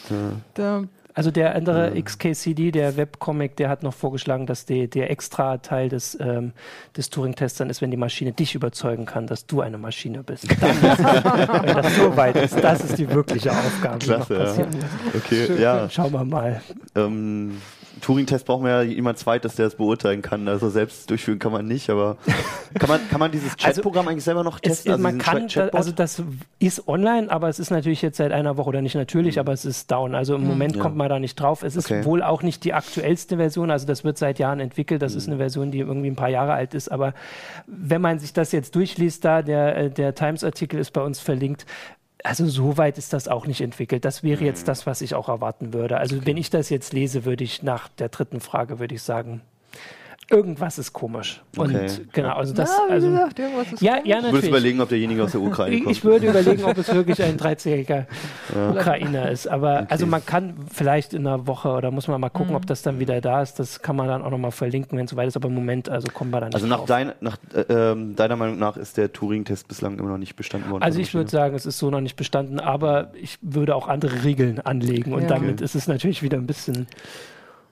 [SPEAKER 2] ja.
[SPEAKER 4] Da, also der andere mhm. XKCD, der Webcomic, der hat noch vorgeschlagen, dass die, der extra Teil des, ähm, des Turing-Tests dann ist, wenn die Maschine dich überzeugen kann, dass du eine Maschine bist. Dann ist, wenn das so weit ist, das ist die wirkliche Aufgabe,
[SPEAKER 1] Klasse, die noch passieren ja. muss. Okay, ja.
[SPEAKER 4] Schauen wir mal.
[SPEAKER 1] Ähm, Turing-Test brauchen wir ja jemand Zweites, der es beurteilen kann. Also selbst durchführen kann man nicht, aber kann man, kann man dieses also Chatprogramm also, eigentlich selber noch testen?
[SPEAKER 4] Es, also man kann, also das ist online, aber es ist natürlich jetzt seit einer Woche oder nicht natürlich, mhm. aber es ist down. Also im mhm. Moment ja. kommt man da nicht drauf. Es ist okay. wohl auch nicht die aktuellste Version, also das wird seit Jahren entwickelt. Das mhm. ist eine Version, die irgendwie ein paar Jahre alt ist. Aber wenn man sich das jetzt durchliest, da der, äh, der Times-Artikel ist bei uns verlinkt, also so weit ist das auch nicht entwickelt. Das wäre jetzt mhm. das, was ich auch erwarten würde. Also okay. wenn ich das jetzt lese, würde ich nach der dritten Frage, würde ich sagen, irgendwas ist komisch.
[SPEAKER 1] Okay.
[SPEAKER 4] Und genau, also das,
[SPEAKER 2] Ja,
[SPEAKER 4] also,
[SPEAKER 2] gesagt, irgendwas ist
[SPEAKER 4] ja,
[SPEAKER 2] komisch.
[SPEAKER 4] ja,
[SPEAKER 1] Du würdest
[SPEAKER 4] natürlich.
[SPEAKER 1] überlegen, ob derjenige aus der Ukraine
[SPEAKER 4] Ich,
[SPEAKER 1] kommt.
[SPEAKER 4] ich würde überlegen, ob es wirklich ein 13-jähriger Ukrainer ist. Aber also man kann vielleicht in einer Woche oder muss man mal gucken,
[SPEAKER 2] Mhm.
[SPEAKER 4] ob das dann wieder da ist. Das kann man dann auch nochmal verlinken, wenn es soweit ist. Aber im Moment, also kommen wir dann nicht
[SPEAKER 1] Also nach, dein, nach äh, ähm, deiner Meinung nach ist der Turing-Test bislang immer noch nicht bestanden worden.
[SPEAKER 4] Also ich würde sagen, es ist so noch nicht bestanden, aber ich würde auch andere Regeln anlegen und
[SPEAKER 2] Ja.
[SPEAKER 4] damit ist es natürlich wieder ein bisschen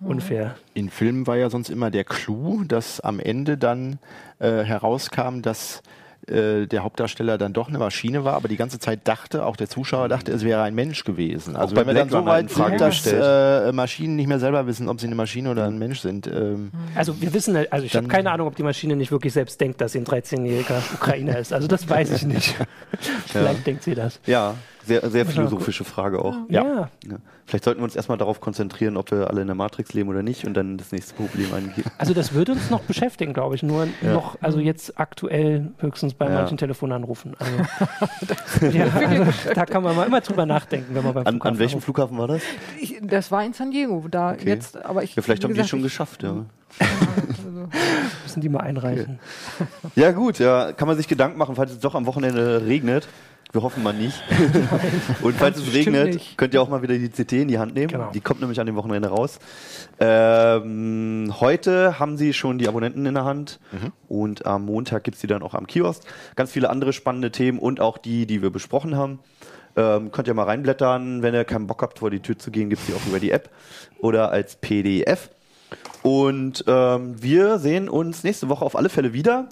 [SPEAKER 4] unfair.
[SPEAKER 3] In Filmen war ja sonst immer der Clou, dass am Ende dann äh, herauskam, dass äh, der Hauptdarsteller dann doch eine Maschine war, aber die ganze Zeit dachte, auch der Zuschauer dachte, es wäre ein Mensch gewesen. Also
[SPEAKER 1] bei
[SPEAKER 3] wenn wir dann so weit sind, dass
[SPEAKER 1] gestellt.
[SPEAKER 3] äh, Maschinen nicht mehr selber wissen, ob sie eine Maschine oder ein Mensch sind. Ähm,
[SPEAKER 4] Also wir wissen, also ich habe keine Ahnung, ob die Maschine nicht wirklich selbst denkt, dass sie ein 13-jähriger Ukrainer ist. Also das weiß ich nicht. Vielleicht denkt sie das.
[SPEAKER 1] Ja, sehr, sehr philosophische Frage auch.
[SPEAKER 4] Ja.
[SPEAKER 1] Ja. Vielleicht sollten wir uns erstmal darauf konzentrieren, ob wir alle in der Matrix leben oder nicht und dann das nächste Problem angehen.
[SPEAKER 4] Also das würde uns noch beschäftigen, glaube ich. Nur noch, also jetzt aktuell höchstens bei
[SPEAKER 1] Ja.
[SPEAKER 4] manchen Telefonanrufen. Also, ja, also, da kann man mal immer drüber nachdenken, wenn man beim
[SPEAKER 1] An,
[SPEAKER 4] Flughafen
[SPEAKER 1] an welchem
[SPEAKER 4] anruft.
[SPEAKER 1] Flughafen war das?
[SPEAKER 2] Ich, das war in San Diego. Da
[SPEAKER 1] Okay.
[SPEAKER 2] jetzt, aber ich,
[SPEAKER 1] Ja, vielleicht haben die
[SPEAKER 2] gesagt,
[SPEAKER 1] schon
[SPEAKER 2] ich-
[SPEAKER 1] geschafft, ja.
[SPEAKER 4] Müssen die mal einreichen.
[SPEAKER 1] Ja gut, ja, kann man sich Gedanken machen, falls es doch am Wochenende regnet. Wir hoffen mal nicht. Und falls es regnet,
[SPEAKER 2] nicht.
[SPEAKER 1] könnt ihr auch mal wieder die CT in die Hand nehmen.
[SPEAKER 4] Genau.
[SPEAKER 1] Die kommt nämlich an dem Wochenende raus. Ähm, heute haben sie schon die Abonnenten in der Hand und am Montag gibt's die dann auch am Kiosk. Ganz viele andere spannende Themen und auch die, die wir besprochen haben. Ähm, könnt ihr mal reinblättern. Wenn ihr keinen Bock habt, vor die Tür zu gehen, gibt's die auch über die App oder als PDF. Und ähm, wir sehen uns nächste Woche auf alle Fälle wieder.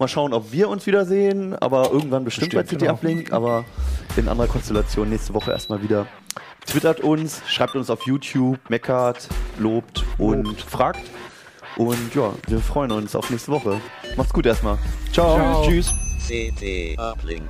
[SPEAKER 1] Mal schauen, ob wir uns wiedersehen, aber irgendwann bestimmt,
[SPEAKER 3] Bestimmt,
[SPEAKER 1] bei CT Uplink, aber in anderer Konstellation nächste Woche erstmal wieder. Twittert uns, schreibt uns auf YouTube, meckert, lobt und fragt. Und ja, wir freuen uns auf nächste Woche. Macht's gut erstmal. Ciao.
[SPEAKER 4] Ciao.
[SPEAKER 3] Tschüss.
[SPEAKER 5] CT Uplink.